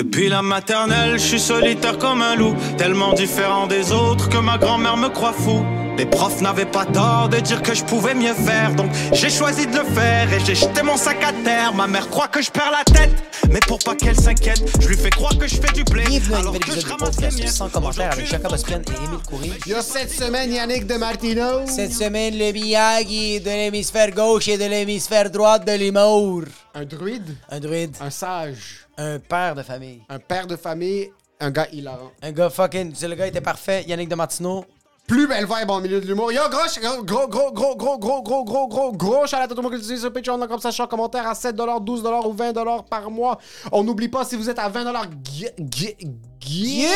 Depuis la maternelle, je suis solitaire comme un loup, tellement différent des autres que ma grand-mère me croit fou. Les profs n'avaient pas tort de dire que je pouvais mieux faire, donc j'ai choisi de le faire et j'ai jeté mon sac à terre. Ma mère croit que je perds la tête, mais pour pas qu'elle s'inquiète, je lui fais croire que je fais du blé. Bienvenue à un alors nouvel que épisode je du ramasse les podcast miettes. sans commentaire avec Jacob Ospren et Émile Coury. Il y a cette semaine Yannick de Martino. Cette semaine, le Miyagi de l'hémisphère gauche et de l'hémisphère droite de l'humour. Un druide, Un druide, un sage, un père de famille. un père de famille, un gars hilarant. Un gars fucking. Le gars était parfait. Yannick de Martineau. Plus belle vibe en milieu de l'humour. Yo, gros, gros, gros, gros, gros, gros, gros, gros, gros, gros, shout out à tout le monde qui sur Patreon, comme ça, je en commentaire à 7 12 ou 20 par mois. On n'oublie pas, si vous êtes à 20 get, get, get,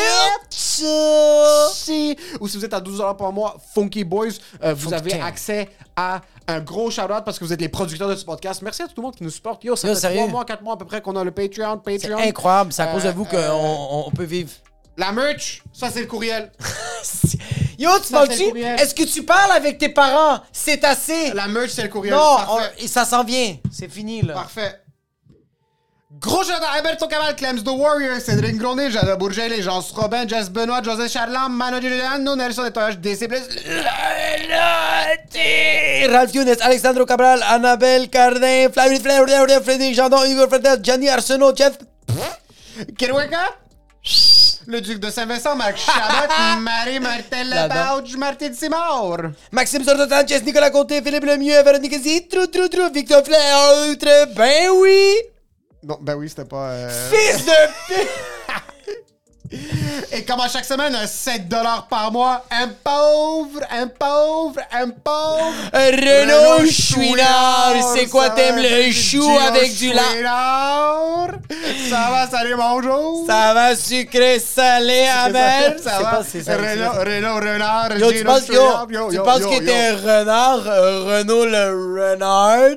si, ou si vous êtes à 12 par mois, Funky Boys, euh, vous avez accès à un gros shout-out parce que vous êtes les producteurs de ce podcast. Merci à tout le monde qui nous supporte. Yo, ça fait sérieux? 3 mois, 4 mois à peu près qu'on a le Patreon. C'est Patreon. incroyable. C'est à cause de Euh, vous qu'on euh, on- on peut vivre. La merch, ça c'est le courriel. Yo, tu Ça, parles-tu? Est-ce que tu parles avec tes parents? C'est assez. La merch, c'est le courriel. Non, on- ça s'en vient. C'est fini, là. Parfait. Gros shout à Alberto Cabal, Clems The Warrior, Cédric Gronet, Jada Bourget, les gens Robin, Jess Benoît, José Charlam, Mano Giuliano, Nelson Etoyage, DC+, Ralph Younes, Alexandro Cabral, Annabelle Cardin, Flavie Flair, Frédéric Jandon, Hugo Fredette, Gianni Arsenault, Jeff. Kirouaka, le duc de Saint-Vincent, Marc Chabot, Marie-Martelle J'adore. Lebauge, Martine Simard. Maxime Sordo Sanchez, Nicolas Côté, Philippe Lemieux, Véronique Zi, Trou Trou Trou, Victor très ben oui! Non, ben oui, c'était pas... euh, Fils de! Et comme à chaque semaine, un 7 par mois, un pauvre, un pauvre, un pauvre... Renaud Chouinard, c'est quoi t'aimes le chou avec du lait? Chouinard. Ça va, salut, bonjour. Ça va sucré, salé, amer? Ça C'est va, pas- c'est ça, Renaud, Renaud, Renard, Yo, tu penses, yo, Chouinard. Yo, tu yo, penses que t'es un renard, euh, Renaud le renard?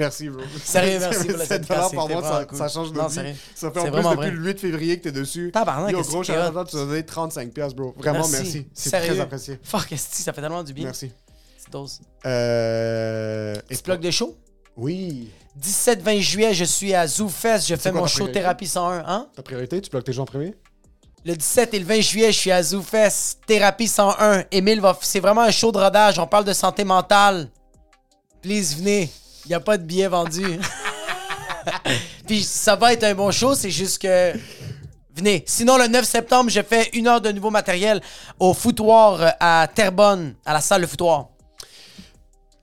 Merci, bro. Sérieux, merci pour le 7 podcast, par mois, ça, vraiment cool. ça change de Non, vie. sérieux. Ça fait en plus depuis vrai. le 8 février que t'es dessus. Tabarnak, Yo, gros, shout out, tu as donné 35 piastres, bro. Vraiment, merci. C'est très apprécié. Fuck, esti, ça fait tellement du bien. Merci. Petite dose. Euh... et Petit plug de show? Oui. 17-20 juillet, je suis à ZooFest. Je fais quoi mon show priorité? Thérapie 101. Hein? Ta priorité, tu bloques tes gens en premier? Le 17 et le 20 juillet, je suis à ZooFest. Thérapie 101. Émile va. C'est vraiment un show de rodage. On parle de santé mentale. Please, venez. Il n'y a pas de billets vendus. Puis ça va être un bon show, c'est juste que. Venez. Sinon, le 9 septembre, je fais une heure de nouveau matériel au foutoir euh, à Terrebonne, à la salle Le Foutoir.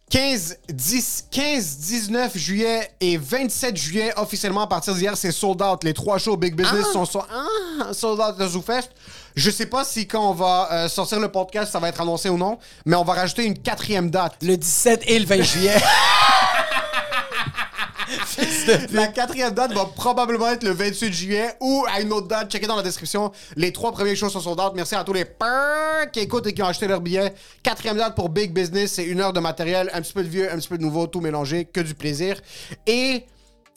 15, 10, 15, 19 juillet et 27 juillet, officiellement à partir d'hier, c'est sold out. Les trois shows Big Business sont so- ah, sold out de ZooFest. Je sais pas si quand on va euh, sortir le podcast, ça va être annoncé ou non, mais on va rajouter une quatrième date. Le 17 et le 20 juillet. La quatrième date va probablement être le 28 juillet ou à une autre date. Checkez dans la description. Les trois premiers shows sont sold out. Merci à tous les peurs qui écoutent et qui ont acheté leur billet. Quatrième date pour Big Business, c'est une heure de matériel, un petit peu de vieux, un petit peu de nouveau, tout mélangé, que du plaisir. Et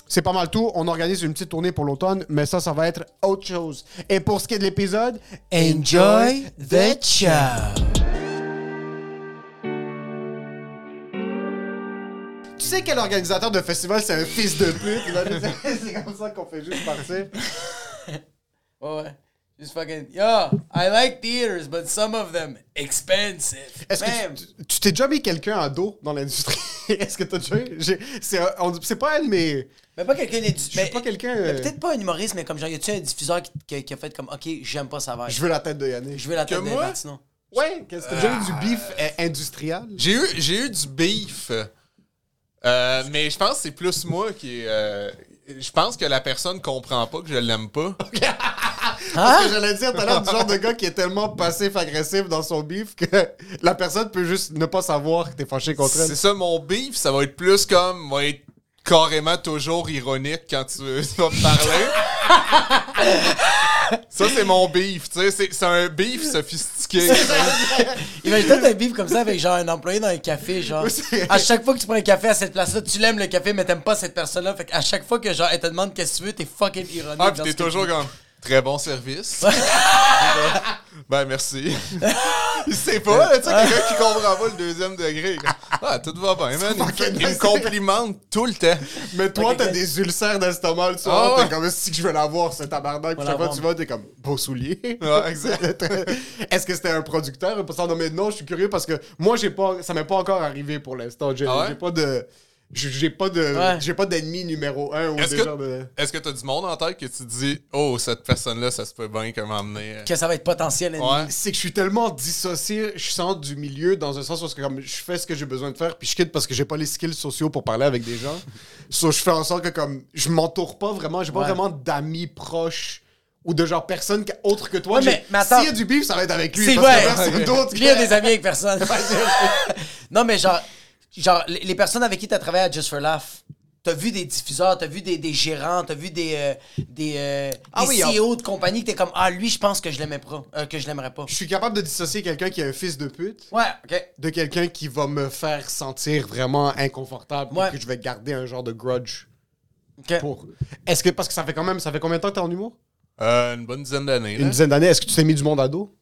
c'est pas mal tout. On organise une petite tournée pour l'automne, mais ça, ça va être autre chose. Et pour ce qui est de l'épisode, Enjoy the show. Tu sais quel organisateur de festival, c'est un fils de pute? C'est comme ça qu'on fait juste partir. Ouais, ouais. Just fucking. Yo, I like theaters, but some of them expensive. Est-ce que tu- t'es déjà mis quelqu'un à dos dans l'industrie? Est-ce que t'as déjà eu? j'ai- C'est un- on- c'est pas elle, mais. Mais pas quelqu'un d'édu- Je suis pas quelqu'un, mais euh, Peut-être pas un humoriste, mais comme genre, y a-tu un diffuseur qui, qui- qui a fait comme, ok, j'aime pas sa vibe? Je veux la tête de Yannick. Je veux la tête de moi? Martino. Ouais, qu'est-ce que t'as déjà eu du bif euh, industriel? J'ai eu, j'ai eu du beef. Euh, mais je pense que c'est plus moi qui. euh, je pense que la personne comprend pas que je l'aime pas. Parce que j'allais dire tout à l'heure du genre de gars qui est tellement passif-agressif dans son bif que la personne peut juste ne pas savoir que t'es fâché contre elle. C'est ça, mon beef, ça va être plus comme. va être carrément toujours ironique quand tu, tu vas me parler. ça, c'est mon beef, tu sais. C'est, c'est un beef sophistiqué. Imagine-toi un bif comme ça avec genre un employé dans un café, genre. À chaque fois que tu prends un café à cette place-là, tu l'aimes le café, mais t'aimes pas cette personne-là. Fait qu'à chaque fois que genre, elle te demande qu'est-ce que tu veux, t'es fucking ironique. ah, pis t'es toujours comme. Très bon service. ben, merci. Il sait pas, là, tu sais, quelqu'un qui comprend pas le deuxième degré. Ah, tout va bien, man. Il me, fait- il me complimente tout le temps. Mais toi, Ok. t'as des ulcères d'estomac le soir. Ah ouais. T'es comme si je veux l'avoir, ce tabarnak. Puis chaque fois que tu vas, t'es comme beau soulier. Ouais, exact. Est-ce que c'était un producteur? un passant? Non, mais non, je suis curieux parce que moi, j'ai pas, ça m'est pas encore arrivé pour l'instant. J'ai Ah ouais? j'ai pas de. J'ai pas de. Ouais. J'ai pas d'ennemi numéro un ou Est-ce des que- de. Est-ce que t'as du monde en tête que tu dis, oh, cette personne-là, ça se peut bien qu'elle m'emmener. euh, Que ça va être potentiel ennemi. Ouais. C'est que je suis tellement dissocié, je sens du milieu dans un sens où comme je fais ce que j'ai besoin de faire, puis je quitte parce que j'ai pas les skills sociaux pour parler avec des gens. so, je fais en sorte que comme je m'entoure pas vraiment, j'ai pas Ouais. vraiment d'amis proches ou de genre personne autre que toi. Mais- mais attends. S'il y a du bif, ça va être avec lui. C'est vrai. que personne il a des amis avec personne. non, mais genre, genre les, les personnes avec qui tu as travaillé à Just for Laugh, t'as vu des diffuseurs, t'as vu des, des gérants, t'as vu des, euh, des, euh, Ah des oui, CEO de compagnie que t'es comme, ah, lui, je pense que je l'aimais pas, euh, que je l'aimerais pas. Je suis capable de dissocier quelqu'un qui est un fils de pute Ouais, ok. de quelqu'un qui va me faire sentir vraiment inconfortable Ouais. et que je vais garder un genre de grudge ok. pour. Est-ce que parce que ça fait quand même ça fait combien de temps que t'es en humour? Euh, une bonne dizaine d'années. là. Une dizaine d'années. Est-ce que tu t'es mis du monde à dos?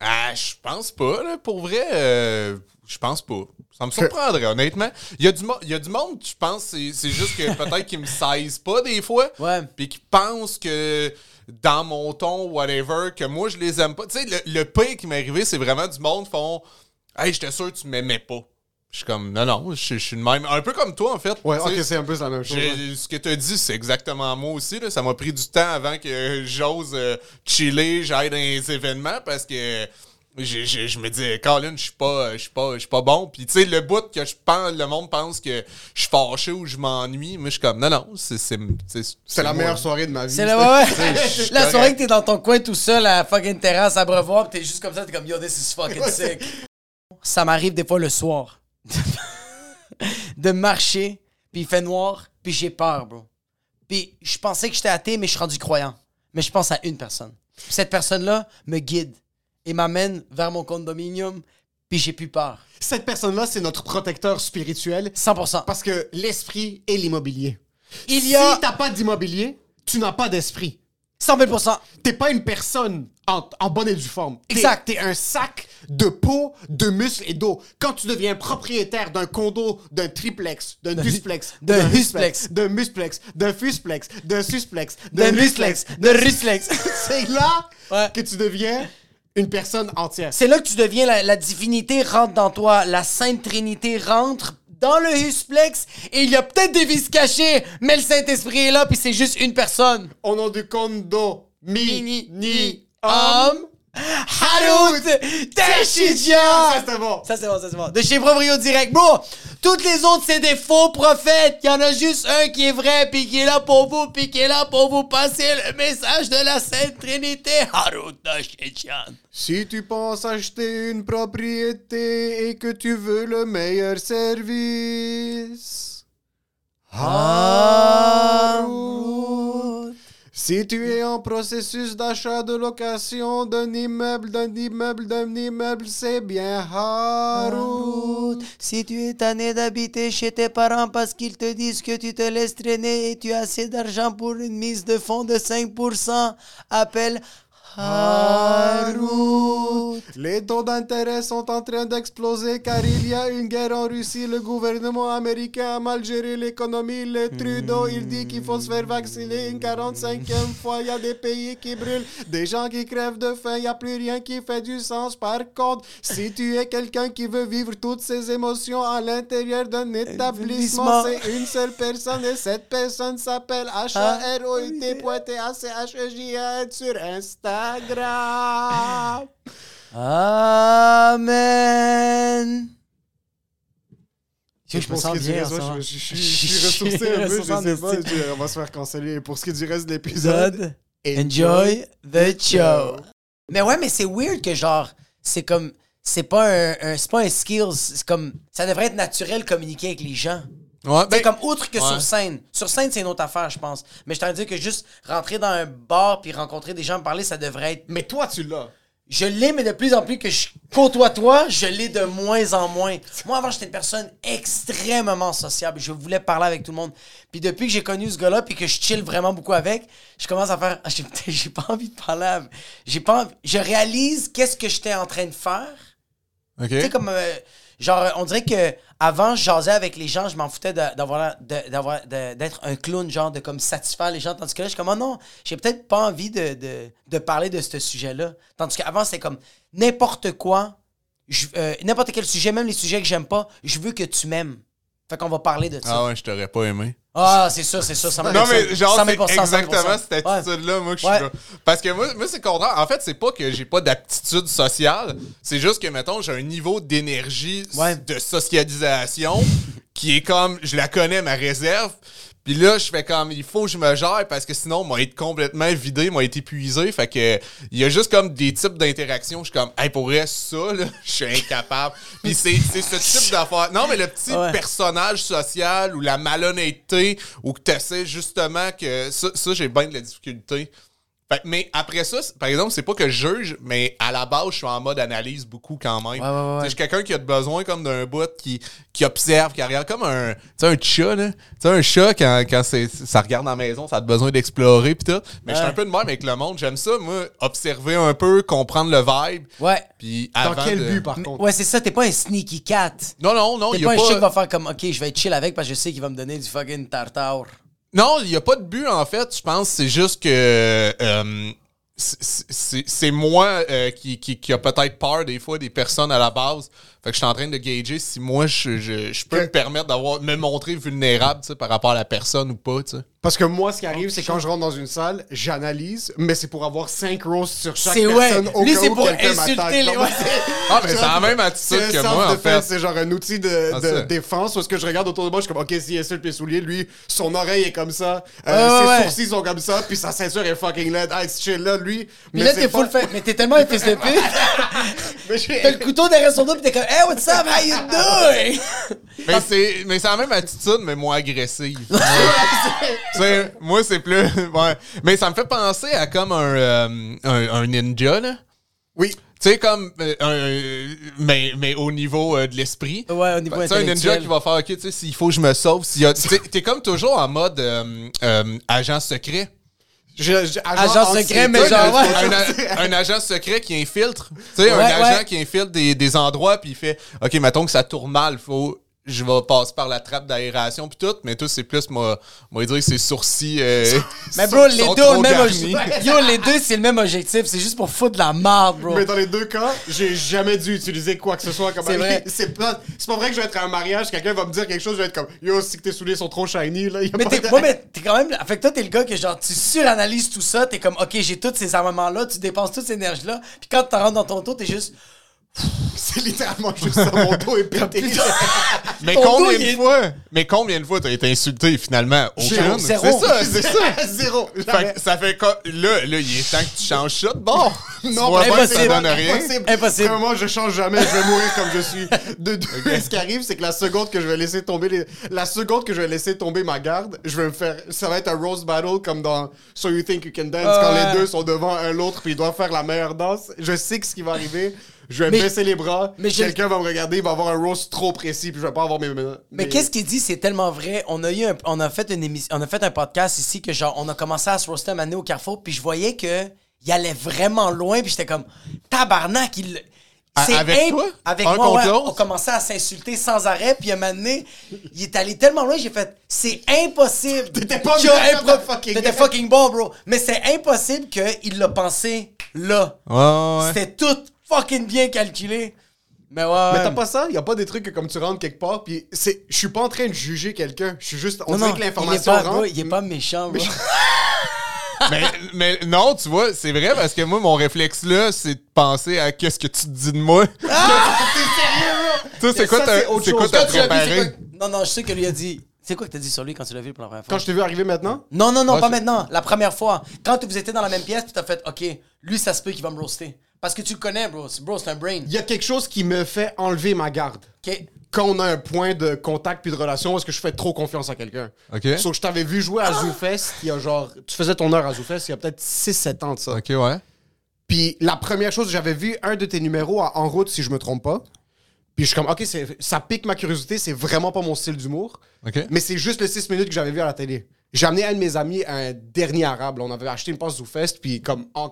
Ah, je pense pas, là. Pour vrai, euh, je pense pas. Ça me surprendrait, honnêtement. Il y, a du il y a du monde, je pense, c'est juste que peut-être qu'ils me saisent pas des fois. Ouais. Puis qui pensent que dans mon ton, whatever, que moi, je les aime pas. Tu sais, le, le pire qui m'est arrivé, c'est vraiment du monde font Hey, j'étais sûr que tu m'aimais pas. Je suis comme, non, non, je, je suis le même. Un peu comme toi, en fait. Ouais, ok, c'est un peu la même chose. Ce que tu as dit, c'est exactement moi aussi. Là. Ça m'a pris du temps avant que j'ose euh, chiller, j'aille dans les événements parce que j'ai- j'ai- je me dis, Colin, je suis pas, je suis pas, je suis pas bon. Puis tu sais, le bout que je pense, le monde pense que je suis fâché ou je m'ennuie, moi je suis comme, non, non, c'est c'est- c'est- C'est la moi. meilleure soirée de ma vie. C'est la, ouais, je la soirée que t'es dans ton coin tout seul à fucking terrasse à Brevoir, pis t'es juste comme ça, t'es comme yo, this is fucking sick. Ça m'arrive des fois le soir de marcher, puis il fait noir, puis j'ai peur, bro. Puis je pensais que j'étais athée, mais je suis rendu croyant. Mais je pense à une personne. Puis cette personne-là me guide et m'amène vers mon condominium, puis j'ai plus peur. Cette personne-là, c'est notre protecteur spirituel 100%. parce que l'esprit est l'immobilier. Il y a Si t'as pas d'immobilier, tu n'as pas d'esprit. 100 000%. T'es pas une personne en, en bonne et due forme. Exact. T'es un sac de peau, de muscles et d'eau. Quand tu deviens propriétaire d'un condo, d'un triplex, d'un dusplex, d'un husplex. d'un musplex, d'un fusplex, d'un susplex, De Ruslex, de Ruslex. c'est là Ouais. que tu deviens une personne entière. C'est là que tu deviens la, la divinité rentre dans toi, la Sainte Trinité rentre dans le Husplex et il y a peut-être des vices cachés, mais le Saint-Esprit est là puis c'est juste une personne. Au nom du condo, mi, Ni, ni, ni, homme. Harout Teshidja! Ça, c'était bon. Ça, c'est bon, ça, c'est bon. De chez Proprio Direct. Bon, toutes les autres, c'est des faux prophètes. Il y en a juste un qui est vrai, puis qui est là pour vous, puis qui est là pour vous passer le message de la Sainte Trinité. Harout Teshidja. Si tu penses acheter une propriété et que tu veux le meilleur service, Harout. Si tu es en processus d'achat de location d'un immeuble, d'un immeuble, d'un immeuble, c'est bien Harout. Si tu es tanné d'habiter chez tes parents parce qu'ils te disent que tu te laisses traîner et tu as assez d'argent pour une mise de fonds de 5%, appelle Harout. Les taux d'intérêt sont en train d'exploser car il y a une guerre en Russie. Le gouvernement américain a mal géré l'économie. Le Trudeau, il dit qu'il faut se faire vacciner une 45e fois. Il y a des pays qui brûlent, des gens qui crèvent de faim. Il n'y a plus rien qui fait du sens. Par contre, si tu es quelqu'un qui veut vivre toutes ces émotions à l'intérieur d'un établissement, Établissement. c'est une seule personne et cette personne s'appelle H-A-R-O-U-T.T-A-C-H-E-J-A sur Instagram. Amen. Je, me Pour ce sens qui est du bien. reste, en ce moi, moment. je, je- je- je suis ressourcé un peu, je sais pas, je- on va se faire canceller. Pour ce qui est du reste de l'épisode, Épisode. Enjoy the show. Mais ouais, mais c'est weird que genre, c'est comme, c'est pas un, un- c'est pas un skills, c'est comme, ça devrait être naturel communiquer avec les gens. Ouais, ben, comme autre que ouais. sur scène. Sur scène, c'est une autre affaire, je pense. Mais je t'en dire que juste rentrer dans un bar puis rencontrer des gens, parler, ça devrait être. Mais toi, tu l'as. Je l'ai, mais de plus en plus que je côtoie toi, je l'ai de moins en moins. Moi, avant, j'étais une personne extrêmement sociable. Je voulais parler avec tout le monde. Puis depuis que j'ai connu ce gars-là, puis que je chill vraiment beaucoup avec, je commence à faire. Ah, J'ai j'ai pas envie de parler. à- J'ai pas envie- Je réalise qu'est-ce que j'étais en train de faire Ok. Tu sais, comme. euh, genre, on dirait que avant, je jasais avec les gens, je m'en foutais d'être un clown, genre de comme satisfaire les gens. Tandis que là, je suis comme, oh non, j'ai peut-être pas envie de, parler de ce sujet-là. Tandis qu'avant, c'était comme n'importe quoi, euh, n'importe quel sujet, même les sujets que j'aime pas, je veux que tu m'aimes. Fait qu'on va parler de ça. Ah ouais, je t'aurais pas aimé. Ah, c'est ça, c'est ça. ça Non, mais genre, 100 c'est 000 exactement 100 cette 100 Ouais. attitude-là, moi, que je suis là. Parce que moi, moi c'est contraire. En fait, c'est pas que j'ai pas d'aptitude sociale. C'est juste que, mettons, j'ai un niveau d'énergie, Ouais. de socialisation qui est comme, je la connais, ma réserve. Puis là, je fais comme, il faut que je me gère parce que sinon, moi, être complètement vidé, moi, être épuisé. Fait que, il y a juste comme des types d'interactions. Je suis comme, hey, pour vrai, ça, là, je suis incapable. Puis c'est c'est ce type d'affaire. Non, mais le petit Ouais. personnage social ou la malhonnêteté ou que tu essaies justement que. Ça, ça, j'ai bien de la difficulté. Fait- mais après ça, par exemple, c'est pas que je juge, mais à la base, je suis en mode analyse beaucoup quand même. Ouais, Je suis quelqu'un qui a besoin comme d'un bout qui, qui observe, qui regarde comme un, un chat, là. Tu sais, un chat, quand, quand ça regarde dans la maison, ça a besoin d'explorer pis tout. Mais je suis un peu de même avec le monde. J'aime ça, moi, observer un peu, comprendre le vibe. Ouais. Puis Dans quel de- but, par contre? Ouais, c'est ça, t'es pas un sneaky cat. Non, non, non, T'es pas a un pas... chien qui va faire comme, ok, je vais être chill avec parce que je sais qu'il va me donner du fucking tartare. Non, il n'y a pas de but, en fait. Je pense c'est juste que euh, c'est moi euh, qui, qui, qui a peut-être peur des fois des personnes à la base. Fait que je suis en train de gager si moi je, je, je peux Que- me permettre d'avoir me montrer vulnérable tu sais, par rapport à la personne ou pas. tu sais. Parce que moi, ce qui arrive, c'est quand je rentre dans une salle, j'analyse, mais c'est pour avoir 5 roasts sur chaque C'est personne ouais. au Lui, c'est pour insulter les-. Ah, mais c'est la même attitude que moi, en fait. C'est genre un outil de, Ah, de défense parce que je regarde autour de moi, je suis comme, ok, s'il insulte mes souliers, lui, son oreille est comme ça, euh, ses ouais, sourcils sont comme ça, puis sa ceinture est fucking laide. Ah, ce chill-là, lui. Puis là, c'est t'es pas- full fait. Mais t'es tellement un fils de pute. Mais T'as le couteau derrière son dos, pis t'es comme, hey, what's up, how you doing? Mais c'est mais c'est la même attitude, mais moins agressive. Tu sais, moi, c'est plus. Ouais. Mais ça me fait penser à comme un, euh, un, un ninja, là. Oui. Tu sais, comme. euh, un- mais, mais au niveau euh, de l'esprit. Ouais, au niveau Tu sais, un ninja qui va faire, OK, tu sais, s'il faut que je me sauve. s'il y a- tu sais, T'es comme toujours en mode euh, euh, agent secret. Je- je- Agent secret, mais genre, ouais. Un, agent secret qui infiltre. Tu sais, un agent ouais. qui infiltre des, des endroits, puis il fait, OK, mettons que ça tourne mal, faut. Je vais passer par la trappe d'aération puis tout, mais tout c'est plus moi, moi dire que ses sourcils. euh, Mais bro, les deux ont le même objectif. Yo, les deux, c'est le même objectif. C'est juste pour foutre de la merde, bro. Mais dans les deux cas, j'ai jamais dû utiliser quoi que ce soit comme C'est vrai. C'est pas, c'est pas vrai que je vais être à un mariage, quelqu'un va me dire quelque chose, je vais être comme Yo, si que tes souliers sont trop shiny, là. y a Mais t'es, de- ouais, mais t'es quand même. Fait que toi, t'es le gars que genre, tu suranalyses tout ça, t'es comme, ok, j'ai tous ces armements-là, tu dépenses toute cette énergie-là, puis quand tu rentres dans ton tour, t'es juste. C'est littéralement juste ça, mon dos est pété. Mais Ton combien de est- fois Mais combien de fois t'as été insulté finalement Zéro. Aucune. Zéro. C'est ça, c'est ça. Zéro. Fait que ça fait quoi? Là, là, il est temps que tu changes ça de bord. Non, vois bien que impossible. ça donne rien. Impossible. Impossible. Vraiment, je change jamais, je vais mourir comme je suis. De deux, ce qui arrive, c'est que la seconde que je vais laisser tomber les- la seconde que je vais laisser tomber ma garde, je vais me faire, ça va être un roast battle comme dans So You Think You Can Dance Ah quand ouais. les deux sont devant un l'autre puis ils doivent faire la meilleure danse. Je sais que ce qui va arriver. Je vais Mais- baisser les bras, mais quelqu'un va me regarder, il va avoir un roast trop précis puis je vais pas avoir mes. Mais mes- qu'est-ce qu'il dit, c'est tellement vrai. On a eu un, on a fait une émission, on a fait un podcast ici que genre, on a commencé à se roaster un au Carrefour, puis je voyais que il allait vraiment loin, puis j'étais comme, tabarnak, il. À- c'est avec toi? Avec Un moi, ouais, on commençait à s'insulter sans arrêt, puis un moment donné, il est allé tellement loin, j'ai fait, c'est impossible. T'étais pas bien fucking T'étais fucking bon, bro. Mais c'est impossible qu'il l'a pensé là. Ouais, ouais, ouais. C'était tout fucking bien calculé. Mais ouais. Mais t'as pas ça? Y a pas des trucs que comme tu rentres quelque part, puis c'est, je suis pas en train de juger quelqu'un. Je suis juste, on Non, dirait non, que il est l'information pas, rentre. bro, il est pas méchant, bro. mais, mais non, tu vois, c'est vrai parce que moi, mon réflexe là, c'est de penser à qu'est-ce que tu te dis de moi. Ah! C'est quoi Ça, t'as c'est quoi t'as tu préparé? Non, non, je sais que lui a dit. C'est quoi que t'as dit sur lui quand tu l'as vu pour la première fois? Quand je t'ai vu arriver maintenant, Non, non, non, Ouais, pas maintenant. La première fois. Quand vous étiez dans la même pièce, puis t'as fait, OK, lui, ça se peut qu'il va me roaster. Parce que tu le connais, bro. C'est- Bro, c'est un brain. il y a quelque chose qui me fait enlever ma garde. OK. Quand on a un point de contact puis de relation, est-ce que je fais trop confiance à quelqu'un? Ok. Sauf que je t'avais vu jouer à ZooFest il y a genre. Tu faisais ton heure à ZooFest il y a peut-être 6-7 ans de ça. Ok, ouais. Puis la première chose, j'avais vu un de tes numéros à En route, si je me trompe pas. Puis je suis comme, OK, c'est- ça pique ma curiosité, c'est vraiment pas mon style d'humour. Ok. Mais c'est juste le 6 minutes que j'avais vu à la télé. J'ai amené un de mes amis à un dernier arabe. là. On avait acheté une passe ZooFest, puis comme en-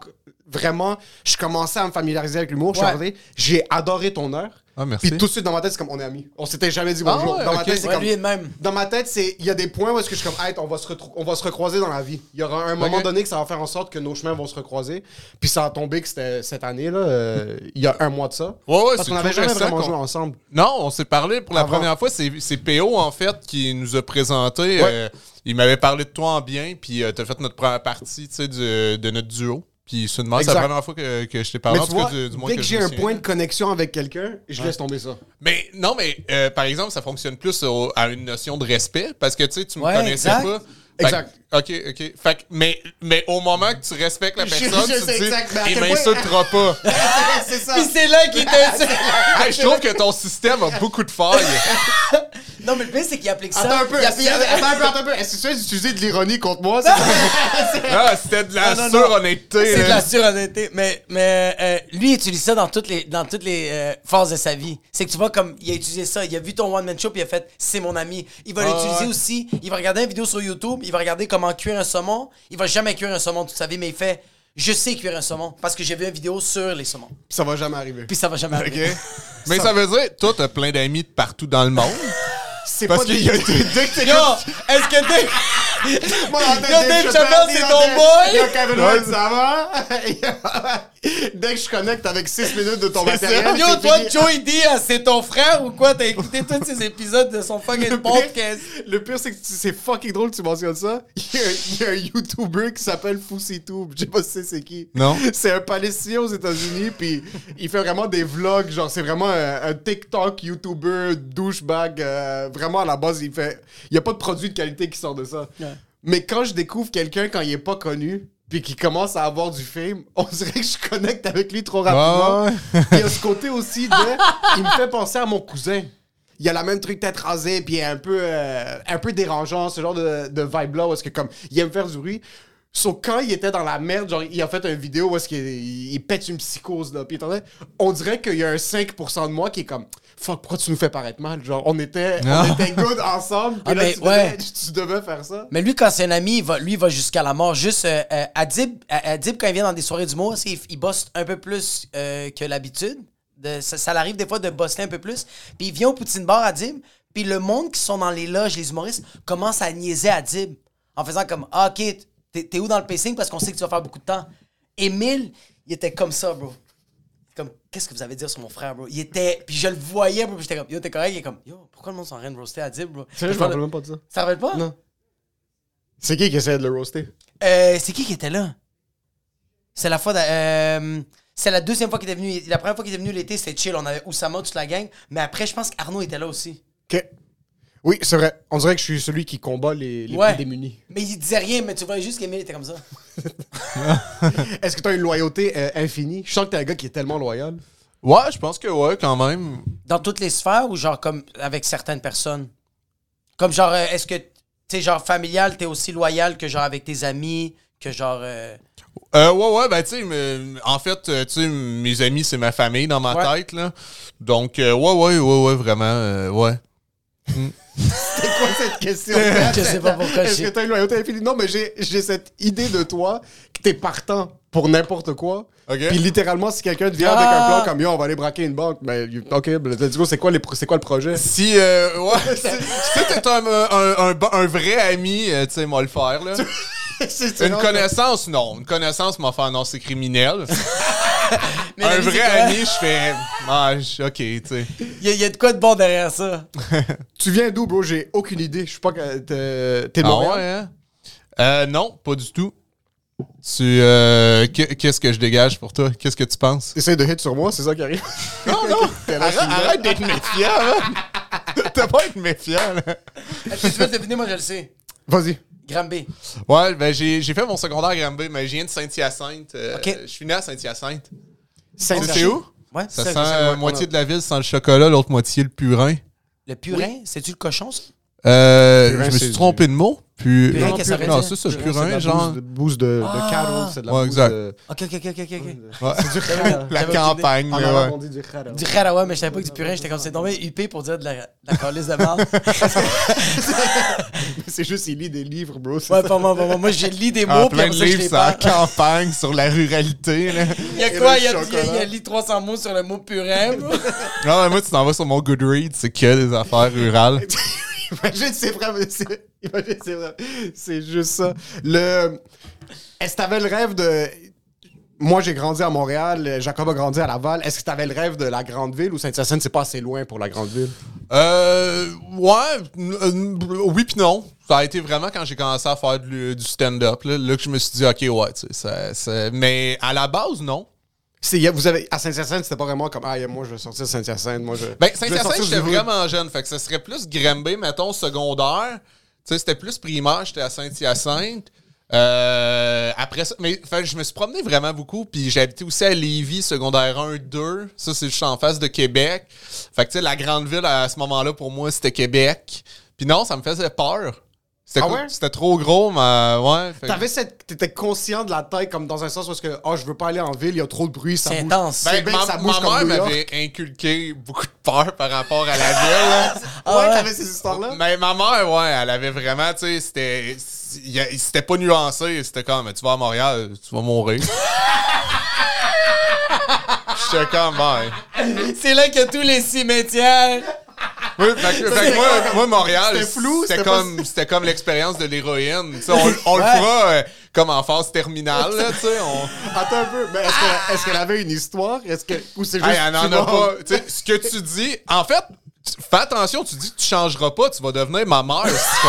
vraiment, je commençais à me familiariser avec l'humour. Je suis Ouais. arrivé, J'ai adoré ton heure. Ah, merci. Puis tout de suite, dans ma tête, c'est comme on est amis. On s'était jamais dit Ah bonjour. ouais, dans ma ok. tête, c'est Ouais, comme. lui est de même. Dans ma tête, c'est il y a des points où est-ce que je suis comme, hey, on va se retrou- on va se recroiser dans la vie. Il y aura un moment donné que ça va faire en sorte que nos chemins vont se recroiser. Puis ça a tombé que c'était cette année là, euh, il y a un mois de ça. Ouais, ouais, Parce c'est qu'on avait tout jamais récent vraiment qu'on- joué ensemble. Non, on s'est parlé pour la Avant. première fois. C'est c'est PO, en fait, qui nous a présenté. Ouais. euh, il m'avait parlé de toi en bien, puis euh, t'as fait notre première partie tu sais, du- de notre duo. Puis soudainement, c'est la première fois que, que je t'ai parlé. Mais en tout cas, du, du moins dès que j'ai un souviens. point de connexion avec quelqu'un, je laisse tomber ça. Mais non, mais euh, par exemple, ça fonctionne plus au- à une notion de respect parce que tu sais, tu me Ouais, connaissais exact. pas. Fait que- Exact. Ok, ok. Fait que- mais, mais au moment que tu respectes la Je- personne, je tu sais te dis, il m'insultera pas. c'est ça. Puis c'est là qu'il était. Hey, je trouve que ton système a beaucoup de failles. non, mais le pire, c'est qu'il applique ça. Attends un peu, Il a- est-ce- il a- attends un peu, attends un peu. Est-ce que tu as d'utiliser de l'ironie contre moi? C'est- Ah, c'était de la Non, non, non. surhonnêteté. C'est de la surhonnêteté. Mais, mais euh, lui, il utilise ça dans toutes les, dans toutes les euh, phases de sa vie. C'est que tu vois, comme il a utilisé ça, il a vu ton one-man show, puis il a fait c'est mon ami. Il va Ah, l'utiliser aussi. Il va regarder une vidéo sur YouTube, il va regarder comment cuire un saumon. Il va jamais cuire un saumon toute sa vie, mais il fait je sais cuire un saumon parce que j'ai vu une vidéo sur les saumons. Ça va jamais arriver. Puis ça va jamais arriver. Mais ça veut dire, toi, t'as plein d'amis de partout dans le monde. C'est Parce pas qu'il des- y a que Yo, est-ce que t'es. Yo, Dave Chappelle, c'est ton boy? Yo, Kevin ça va? Dès que je connecte avec 6 minutes de ton matériel, Yo, toi, fini. Joey D, ah, c'est ton frère ou quoi? T'as écouté tous ces épisodes de son fucking Le pire- podcast. Le pire, c'est que c'est fucking drôle que tu mentionnes ça. Il y a, un YouTuber qui s'appelle FoussyTube. Je sais pas si c'est c'est qui. Non. C'est un Palestinien aux États-Unis, puis il fait vraiment des vlogs. Genre, c'est vraiment un, un TikTok YouTuber douchebag. euh, vraiment, à la base, il fait. Il y a pas de produit de qualité qui sort de ça. Ouais. Mais quand je découvre quelqu'un quand il est pas connu, puis qu'il commence à avoir du fame, on dirait que je connecte avec lui trop rapidement. Il y a ce côté aussi de. il me fait penser à mon cousin. Il y a la même truc tête rasée, puis un peu, euh, un peu dérangeant, ce genre de, de vibe-là, où est-ce que comme, il aime faire du bruit. Sauf quand il était dans la merde, genre, il a fait une vidéo où est-ce qu'il il, il pète une psychose, là. Puis attendez, on dirait qu'il y a un 5% de moi qui est comme, fuck, pourquoi tu nous fais paraître mal? Genre, on était, Ah. on était good ensemble, puis Ah, là, mais tu, ouais. devais, tu devais faire ça. Mais lui, quand c'est un ami, il va, lui, il va jusqu'à la mort. Juste, euh, euh, Adib, euh, Adib, quand il vient dans des soirées d'humour, il, il bosse un peu plus euh, que l'habitude. De- Ça, ça l'arrive des fois de bosser un peu plus. Puis il vient au Poutine Bar, Adib, puis le monde qui sont dans les loges, les humoristes, commence à niaiser Adib en faisant comme Ah, OK, t'es t'es où dans le pacing parce qu'on sait que tu vas faire beaucoup de temps. Émile, il était comme ça, bro. Qu'est-ce que vous avez à dire sur mon frère, bro? Il était. Puis je le voyais, bro. puis j'étais comme, yo, t'es correct? Il est comme, yo, pourquoi le monde s'en train de roaster Adib, bro? Sérieux, je me rappelle même pas de ça. Ça te rappelle pas? Non. C'est qui qui essaie de le roaster? Euh, c'est qui qui était là? C'est la fois. de- euh, c'est la deuxième fois qu'il est venu. La première fois qu'il est venu l'été, c'était chill. On avait Oussama, toute la gang. Mais après, je pense qu'Arnaud était là aussi. Ok. Oui, c'est vrai. On dirait que je suis celui qui combat les, les Ouais. plus démunis. Mais il disait rien, mais tu voyais juste qu'Emile était comme ça. Est-ce que tu as une loyauté euh, infinie? Je sens que t'es un gars qui est tellement loyal. Ouais, je pense que ouais, quand même. Dans toutes les sphères ou genre comme avec certaines personnes? Comme genre, euh, est-ce que, tu sais, genre familial, t'es aussi loyal que genre avec tes amis, que genre. euh, Euh, ouais, ouais, ben, tu sais, me- en fait, euh, tu sais, mes amis, c'est ma famille dans ma Ouais. tête, là. Donc, euh, ouais, ouais, ouais, ouais, vraiment, euh, ouais. C'est quoi cette question? Je sais pas pourquoi Est-ce que t'as une loyauté infinie? Non, mais j'ai j'ai cette idée de toi que t'es partant pour n'importe quoi. Ok. Puis littéralement, si quelqu'un te vient avec Ah! un plan comme yo, on va aller braquer une banque, ben, ok, ben, let's go, c'est quoi, les le projet? Si, euh, ouais, si si t'es un, un, un, bon- un vrai ami, euh, tu sais, moi le faire, là. C'est- c'est Une connaissance, non. Une connaissance m'a fait annoncer criminel. Mais un vrai c'est ami, je fais. Ah, je- ok, tu sais. Il y, a- il y a de quoi de bon derrière ça? Tu viens d'où, bro? J'ai aucune idée. Je suis pas que t'es de Ah ouais, hein? Euh, non, pas du tout. Tu. euh, qu'est- Qu'est-ce que je dégage pour toi? Qu'est-ce que tu penses? T'essayes de hit sur moi, c'est ça qui arrive? Non, non! Arrête d'être méfiant, là! T'as pas à être méfiant, là! Est-ce que tu veux deviner? Moi, je le sais. Vas-y. Granby. Ouais, ben j'ai j'ai fait mon secondaire à Granby, mais je viens de Saint-Hyacinthe. euh, Ok. Je suis né à Saint-Hyacinthe. Saint- C'est où? Ouais, Ça c'est sent euh, moitié de la ville sans le chocolat, l'autre moitié le purin. Le purin, c'est-tu le cochon, ça? Euh, Purin, je me suis du- trompé de mot. Pu- Purin, non, qu'est-ce que ça purin, veut non, dire? c'est ça, c'est Purin, purin, de la genre. bouse de, bouse de, de Ah. cattle, c'est de la Ouais, bouse exact. de... Ok, ok, ok, ok, ok. Ouais. C'est du rara. La j'avais campagne, En là, arabe, ouais. on dit du rara. Du rara, ouais, mais je savais pas que du purin, j'étais comme c'est tombé huppé pour dire de la, de la calice de merde. C'est juste, il lit des livres, bro. c'est Ouais, ça. pour moi, pour moi. Moi, je lis des Ah, mots, puis plein après de ça, je livres les sur la campagne, sur la ruralité. Là. Il y a quoi? Il y a, il y a, il y a lu 300 mots sur le mot purin, bro. Non, mais moi, tu t'en vas sur mon Goodreads, c'est que des affaires rurales. Imagine, c'est vrai. mais c'est- Imagine, c'est vrai. C'est juste ça. Le... Est-ce que t'avais le rêve de... Moi, j'ai grandi à Montréal, Jacob a grandi à Laval. Est-ce que t'avais le rêve de la grande ville ou Saint-Hyacinthe, c'est pas assez loin pour la grande ville? Euh, ouais, euh, oui puis non. Ça a été vraiment quand j'ai commencé à faire du, du stand-up, là, que je me suis dit, OK, ouais, tu sais, mais à la base, non. Vous avez, à Saint-Hyacinthe, c'était pas vraiment comme, ah, moi, je vais sortir de Saint-Hyacinthe, moi, je... Ben, Saint-Hyacinthe, j'étais vraiment jeune. Fait que ce serait plus Granby, mettons, secondaire. Tu sais, c'était plus primaire, j'étais à Saint-Hyacinthe. Euh, après ça, mais je me suis promené vraiment beaucoup. Puis j'ai habité aussi à Lévis, secondaire 1, 2. Ça, c'est juste en face de Québec. Fait que, tu sais, la grande ville à ce moment-là, pour moi, c'était Québec. Puis non, ça me faisait peur. C'était Ah ouais? C'était trop gros, mais ouais. T'avais cette... T'étais conscient de la taille, comme dans un sens où, est-ce que, oh, je veux pas aller en ville, il y a trop de bruit, ça C'est bouge. intense. Ben, ma, ça bouge ma comme mère m'avait inculqué beaucoup de peur par rapport à la ville. Ah ouais, ouais? t'avais ces histoires-là? Mais ma mère, ouais, elle avait vraiment, tu sais, c'était. C'était pas nuancé. C'était comme, tu vas à Montréal, tu vas mourir. J'étais comme, ben. C'est là que tous les cimetières. Oui, fait que- fait que moi, moi, Montréal, C'était comme, c'était comme l'expérience de l'héroïne. On, on le fera euh, comme en phase terminale, là, tu sais. On... Attends un peu, mais est-ce qu'elle avait une histoire? Est-ce que... Ou c'est juste... Hey, elle en tu a pas. Ce que tu dis, en fait, fais attention, tu dis que tu changeras pas, tu vas devenir ma mère si tu.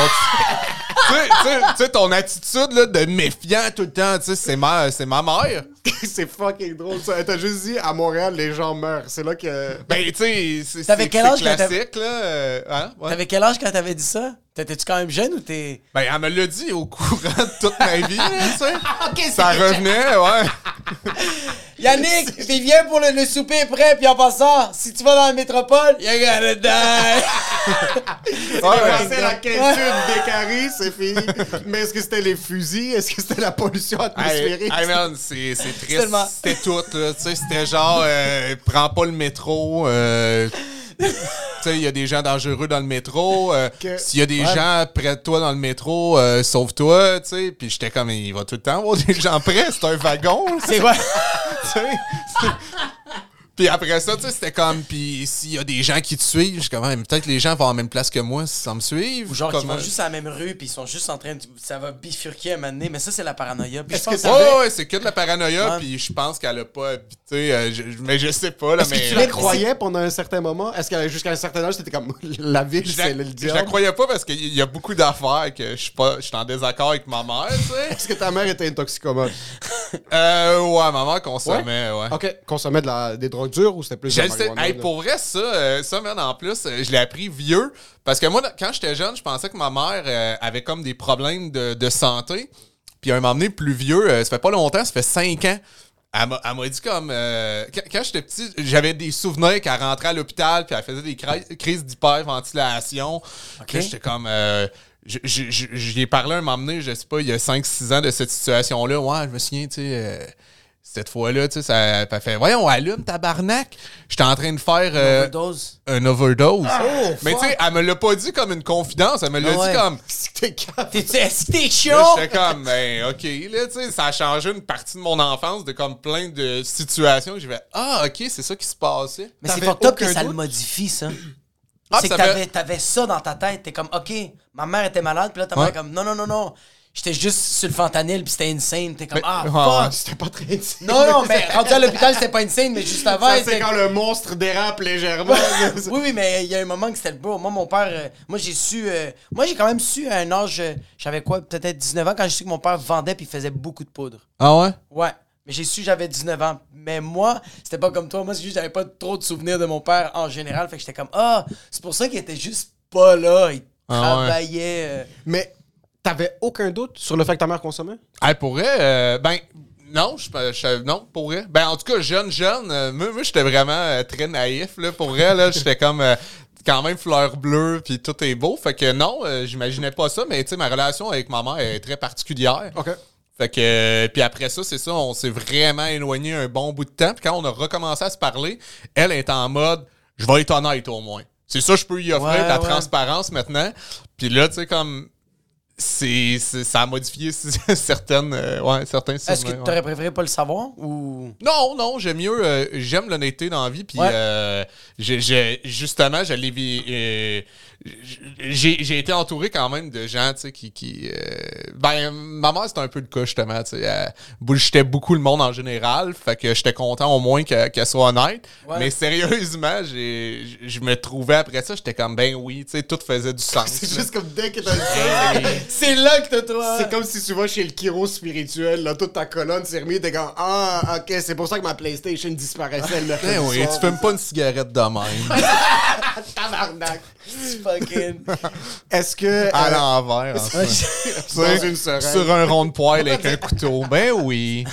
Tu sais, ton attitude là, de méfiant tout le temps, tu sais, c'est ma, c'est ma mère. c'est fucking drôle, ça. T'as juste dit, à Montréal, les gens meurent. C'est là que... Ben, tu sais, c'est T'avais c'est- quel c'est âge quand t'avais- classique, là. euh, hein? Ouais. T'avais quel âge quand t'avais dit ça? T'étais-tu quand même jeune ou t'es. Ben, elle me l'a dit au courant de toute ma vie, là, tu sais. Ça revenait, ouais. Yannick, puis viens pour le, le souper est prêt, puis en passant, si tu vas dans la métropole, you're gonna die. Ouais, Ouais, c'est la question décarrée, c'est fini. Mais est-ce que c'était les fusils? Est-ce que c'était la pollution atmosphérique? hey, man, c'est c'est triste. Tellement. C'était tout, là. Tu sais, c'était genre, euh, prends pas le métro. euh, il y a des gens dangereux dans le métro. euh, Que- S'il y a des gens près de toi dans le métro, euh, sauve-toi, tu sais. Puis j'étais comme, il va tout le temps avoir des gens près. C'est un wagon, C'est quoi? Puis après ça, tu sais, c'était comme, puis s'il y a des gens qui te suivent, je suis comme, peut-être les gens vont à la même place que moi si ça me suivent. Ou genre, qui vont juste à la même rue, puis ils sont juste en train de. Ça va bifurquer à un moment donné, mais ça, c'est la paranoïa. Puis je Est-ce pense que Ouais, ouais, c'est que de la paranoïa, Ouais. puis je pense qu'elle a pas habité, euh, je- mais je sais pas, là, Est-ce mais... que tu la croyais pendant un certain moment? Est-ce que jusqu'à un certain âge, c'était comme la ville, Je la, c'est le je la diable? croyais pas parce qu'il y a beaucoup d'affaires que je suis pas, je suis en désaccord avec ma mère, tu sais. Est-ce que ta mère était une toxicomane? euh, ouais, ma mère consommait, ouais. Ok, consommait de la, des drogues ou c'était plus Je de sais, hey, pour vrai, ça, euh, ça, man, en plus, euh, je l'ai appris vieux. Parce que moi, quand j'étais jeune, je pensais que ma mère euh, avait comme des problèmes de, de santé. Puis à un moment donné, plus vieux, euh, ça fait pas longtemps, ça fait 5 ans. Elle m'a, dit comme... euh, quand quand j'étais petit, j'avais des souvenirs qu'elle rentrait à l'hôpital puis elle faisait des cri- crises d'hyperventilation. Puis là, j'étais comme... euh, J'y ai parlé un moment donné, je sais pas, il y a 5-6 ans de cette situation-là. Ouais, je me souviens, tu sais... euh, cette fois-là, tu sais, ça fait Voyons, allume tabarnak. J'étais en train de faire euh, Overdose. un overdose. Oh, Mais tu sais, elle me l'a pas dit comme une confidence, elle me l'a Ah ouais. dit comme. Est-ce que t'es chaud? j'étais comme, ben, ok, là, tu sais, ça a changé une partie de mon enfance de comme plein de situations j'ai fait, ah, ok, c'est ça qui se passait. Mais c'est fucked up que ça le modifie, ça. Ah, c'est que fait- t'avais, ça dans ta tête. T'es comme, OK, ma mère était malade, puis là, ta mère comme, non, non, non, non. J'étais juste sur le fentanyl, puis c'était insane. T'es comme, Mais- ah, fuck. C'était pas très... Non, non, mais rendu à l'hôpital, c'était pas insane, mais juste avant, c'est quand le monstre dérape légèrement. Oui, oui, mais il y a un moment que c'était le beau. Moi, mon père, euh, moi, j'ai su. euh, moi, j'ai quand même su à un âge. euh, J'avais quoi, peut-être 19 ans, quand j'ai su que mon père vendait puis il faisait beaucoup de poudre. Ah ouais? Ouais. Mais j'ai su, j'avais 19 ans. Mais moi, c'était pas comme toi. Moi, c'est juste, j'avais pas trop de souvenirs de mon père en général. Fait que j'étais comme, ah, c'est pour ça qu'il était juste pas là. Il Ah ouais. travaillait. euh, Mais t'avais aucun doute sur le fait que ta mère consommait? Hey, pour vrai, euh, ben, non, je, je- non, pour vrai. Ben, en tout cas, jeune, jeune, euh, moi, moi j'étais vraiment euh, très naïf, là, pour vrai, là, j'étais comme, euh, quand même fleur bleue, puis tout est beau. Fait que non, j'imaginais pas ça, mais tu sais, ma relation avec ma mère est très particulière. OK. Fait que, puis après ça, c'est ça, on s'est vraiment éloigné un bon bout de temps. Puis quand on a recommencé à se parler, elle est en mode, je vais être honnête au moins. C'est ça, je peux y offrir Ouais, de la ouais. transparence maintenant. Puis là, tu sais, comme, c'est, ça a modifié certaines, euh, ouais, certains Est-ce que ouais. t'aurais préféré pas le savoir ou? Non, non, j'aime mieux. euh, j'aime l'honnêteté dans la vie. Puis, Ouais. euh, justement, je l'ai vi- euh, j'ai j'ai été entouré quand même de gens, tu sais, qui. qui euh, ben, ma mère, c'était un peu le cas, justement. Tu sais, elle bullshitait beaucoup le monde en général. Fait que j'étais content au moins que- qu'elle soit honnête. Ouais. Mais sérieusement, j'ai- je me trouvais après ça, j'étais comme, ben oui, tu sais, tout faisait du sens. C'est juste comme dès que t'as le C'est là que t'as toi. C'est comme si tu vas chez le chiro spirituel, là, toute ta colonne s'est remise, t'es comme Ah, ok, c'est pour ça que ma PlayStation disparaissait le Ben oui, tu fumes pas une cigarette de même. Tabarnak. Fucking. Est-ce que. à euh, l'envers, en fait. dans une seringue. Sur un rond de poêle avec un couteau. Ben oui.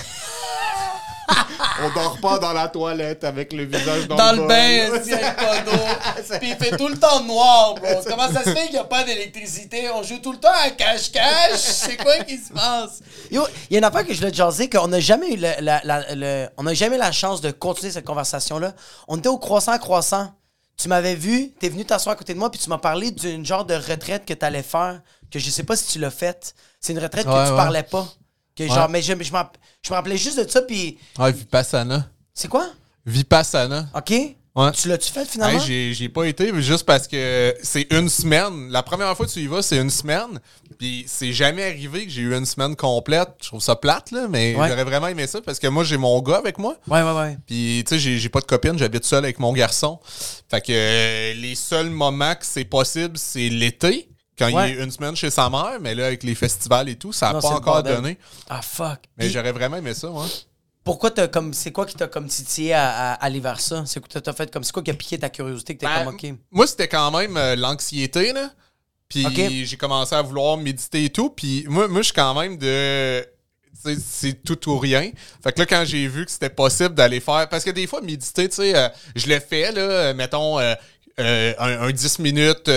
On dort pas dans la toilette avec le visage dans, Dans le bain, il y a pas d'eau. Puis il fait tout le temps noir, bro. Comment ça se fait qu'il n'y a pas d'électricité? On joue tout le temps à cache-cache. C'est quoi qui se passe? Yo, il y a une affaire que je voulais te jaser, qu'on n'a jamais eu le, la, la- le- on n'a jamais la chance de continuer cette conversation-là. On était au croissant croissant. Tu m'avais vu, t'es venu t'asseoir à côté de moi, puis tu m'as parlé d'une genre de retraite que t'allais faire, que je sais pas si tu l'as faite. C'est une retraite que tu ouais. parlais pas. Que genre, mais je, je me rappelais juste de ça, puis Ouais, Vipassana. c'est quoi? Vipassana. OK? Ouais. Tu l'as-tu fait finalement? Hey, j'ai, pas été juste parce que c'est une semaine. La première fois que tu y vas, c'est une semaine. Puis c'est jamais arrivé que j'ai eu une semaine complète. Je trouve ça plate, là, mais Ouais. j'aurais vraiment aimé ça parce que moi, j'ai mon gars avec moi. Ouais, ouais, ouais. Puis, tu sais, j'ai, pas de copine, j'habite seul avec mon garçon. Fait que euh, les seuls moments que c'est possible, c'est l'été, quand Ouais. il est une semaine chez sa mère. Mais là, avec les festivals et tout, ça n'a pas encore donné. Ah, fuck. Mais j'aurais vraiment aimé ça, moi. Pourquoi t'as comme. C'est quoi qui t'a comme titillé à, aller vers ça? C'est quoi que t'as fait comme. C'est quoi qui a piqué ta curiosité que t'es Ben, comme, OK? Moi, c'était quand même euh, l'anxiété, là. Puis j'ai commencé à vouloir méditer et tout. Puis moi, moi je suis quand même de. C'est tout ou rien. Fait que là, quand j'ai vu que c'était possible d'aller faire. Parce que des fois, méditer, tu sais, euh, je le fais, là, mettons, euh, euh, un, un 10 minutes.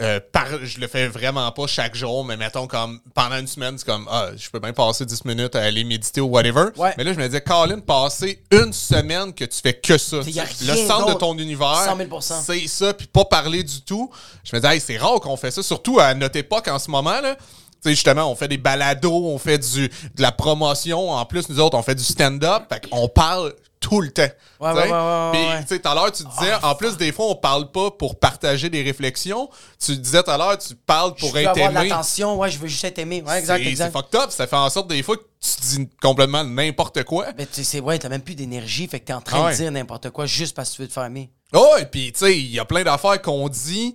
Euh, par, je le fais vraiment pas chaque jour, mais mettons comme pendant une semaine, c'est comme ah, je peux bien passer 10 minutes à aller méditer ou whatever. Ouais. Mais là, je me disais, Colin, passer une semaine que tu fais que ça. Le centre de ton univers. 100 000 C'est ça, puis pas parler du tout. Je me disais, hey, c'est rare qu'on fait ça, surtout à notre époque en ce moment, là. Tu sais, justement, on fait des balados, on fait du, de la promotion. En plus, nous autres, on fait du stand-up. Fait qu'on parle tout le temps. Ouais, ouais, ouais, ouais, Puis, ouais. Ah, tu sais, tout à l'heure, tu disais, en plus, des fois, on parle pas pour partager des réflexions. Tu disais tout à l'heure, tu parles Je pour veux être avoir aimé. l'attention, ouais, je veux juste être aimé. Ouais, exact, C'est- fucked up. Ça fait en sorte, des fois, que tu dis complètement n'importe quoi. Mais tu sais, ouais, t'as même plus d'énergie, fait que t'es en train Ah ouais. de dire n'importe quoi juste parce que tu veux te faire aimer. Oh, et puis, tu sais, il y a plein d'affaires qu'on dit,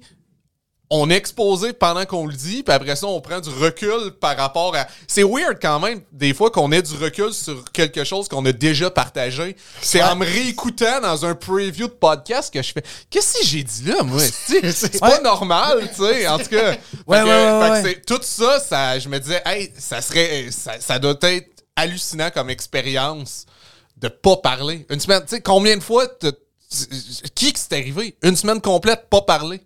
on est exposé pendant qu'on le dit, puis après ça, on prend du recul par rapport à. C'est weird quand même, des fois, qu'on ait du recul sur quelque chose qu'on a déjà partagé. C'est en me réécoutant dans un preview de podcast que je fais Qu'est-ce que j'ai dit là, moi? C'est pas Ouais. normal, tu sais, en tout cas. Ouais, que- ouais, Tout ça, ça, je me disais, hey, ça serait. Ça, ça doit être hallucinant comme expérience de pas parler. Une semaine, tu sais, combien de fois t'as- qui que c'est arrivé? Une semaine complète, pas parler.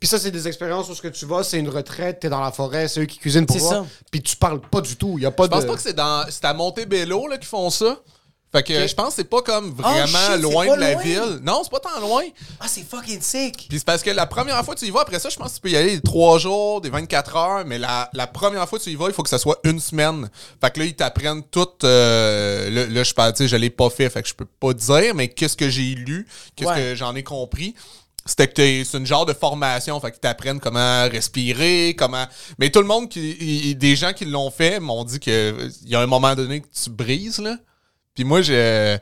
Puis ça, c'est des expériences où ce que tu vas, c'est une retraite, t'es dans la forêt, c'est eux qui cuisinent pour C'est toi. ça. Puis tu parles pas du tout. Il y a pas Je pense de. pas que c'est dans c'est à Montebello là, qu'ils font ça. Fait que je pense que c'est pas comme Oh, vraiment shit, loin pas de la loin. ville. Non, c'est pas tant loin. Ah, c'est fucking sick. Puis c'est parce que la première fois que tu y vas, après ça, je pense que tu peux y aller des 3 jours, des 24 heures, mais la, la première fois que tu y vas, il faut que ça soit une semaine. Fait que là, ils t'apprennent tout. euh, là, là, je parle, tu sais, je l'ai pas fait, fait que je peux pas dire, mais qu'est-ce que j'ai lu, qu'est-ce Ouais. que j'en ai compris. C'était que c'est une genre de formation, fait qu'ils t'apprennent comment respirer, comment. Mais tout le monde qui. y- des gens qui l'ont fait m'ont dit que il y a un moment donné que tu brises, là. Puis moi, j'ai.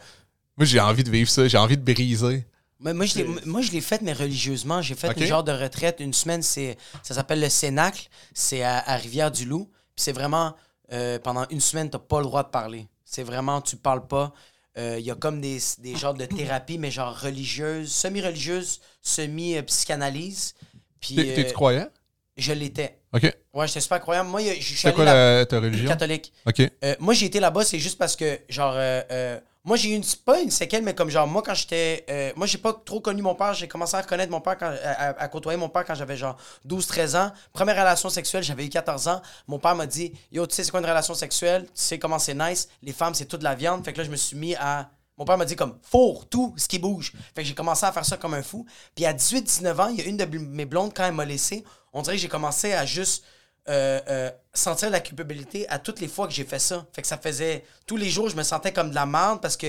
Moi, j'ai envie de vivre ça, j'ai envie de briser. Mais moi, je l'ai, moi, je l'ai faite, mais religieusement. J'ai fait Ok. une genre de retraite. Une semaine, c'est, ça s'appelle le Cénacle. C'est à, à Rivière-du-Loup. Puis c'est vraiment, euh, pendant une semaine, t'as pas le droit de parler. C'est vraiment, tu parles pas. Euh, Il y a comme des, des genres de thérapie, mais genre religieuse, semi-religieuse, semi-psychanalyse. Puis T'es- T'es-tu euh, croyant? je l'étais. Ok. Ouais, j'étais super croyant. Moi, je suis allé quoi la, ta religion? catholique. Ok. Euh, moi, j'ai été là-bas, c'est juste parce que, genre, euh, euh, Moi, j'ai eu une, pas une séquelle, mais comme genre, moi, quand j'étais. euh, moi, j'ai pas trop connu mon père. J'ai commencé à reconnaître mon père, quand, à, côtoyer mon père quand j'avais genre 12-13 ans. Première relation sexuelle, j'avais eu 14 ans. Mon père m'a dit Yo, tu sais, c'est quoi une relation sexuelle? Tu sais comment c'est nice? Les femmes, c'est toute la viande. Fait que là, je me suis mis à. Mon père m'a dit comme four, tout ce qui bouge. Fait que j'ai commencé à faire ça comme un fou. Puis à 18-19 ans, il y a une de mes blondes, quand elle m'a laissé, on dirait que j'ai commencé à juste euh, euh, sentir la culpabilité à toutes les fois que j'ai fait ça. Fait que ça faisait. Tous les jours, je me sentais comme de la merde parce que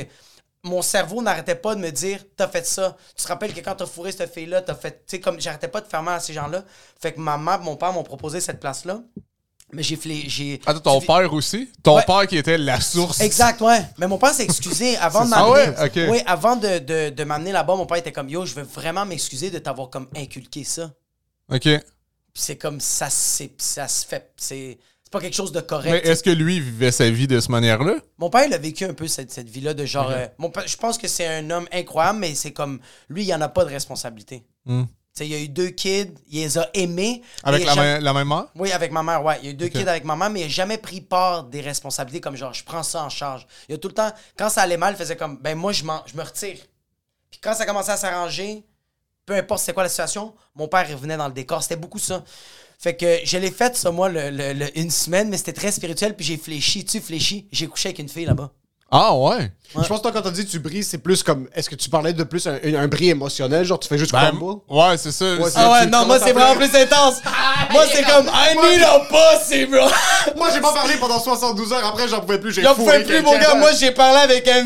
mon cerveau n'arrêtait pas de me dire T'as fait ça. Tu te rappelles que quand t'as fourré cette fille-là, t'as fait. Tu sais, comme j'arrêtais pas de faire mal à ces gens-là. Fait que ma mère mon père m'ont proposé cette place-là. Mais j'ai. flé- Attends, ton tu- père aussi? Ton Ouais. père qui était la source? Exact, ouais. Mais mon père s'est excusé avant de m'amener. Ah ouais? Avant de, de, de m'amener là-bas, mon père était comme Yo, je veux vraiment m'excuser de t'avoir comme inculqué ça. OK. Puis c'est comme ça, ça se fait. C'est, pas quelque chose de Mais correct. est-ce que lui vivait sa vie de cette manière-là? Mon père, il a vécu un peu cette, cette vie-là de genre. euh, mon père- je pense que c'est un homme incroyable, mais c'est comme. Lui, il en a pas de responsabilité. Hmm. Il a eu deux kids, il les a aimés. Avec mais la, jamais- la même mère? Oui, avec ma mère, ouais. Il y a eu deux kids avec ma mère, mais il n'a jamais pris part des responsabilités comme genre, je prends ça en charge. Il a tout le temps, quand ça allait mal, il faisait comme, ben moi, je, je me retire. Puis quand ça commençait à s'arranger, peu importe c'est quoi la situation, mon père revenait dans le décor. C'était beaucoup ça. Fait que je l'ai fait, ça, moi, le- le- le- une semaine, mais c'était très spirituel, puis j'ai fléchi. Tu fléchi. J'ai couché avec une fille là-bas. Ah ouais? Je pense que toi, quand t'as dit tu brises, c'est plus comme. Est-ce que tu parlais de plus un, un bris émotionnel? Genre, tu fais juste Ben, ouais, c'est ça. Ouais, Ah ouais, non, moi, c'est vraiment plus intense. moi, c'est comme, I need a pussy, bro. Moi, j'ai pas parlé pendant 72 heures. Après, j'en pouvais plus. J'ai J'en pouvais plus, mon gars. Moi, j'ai parlé avec un.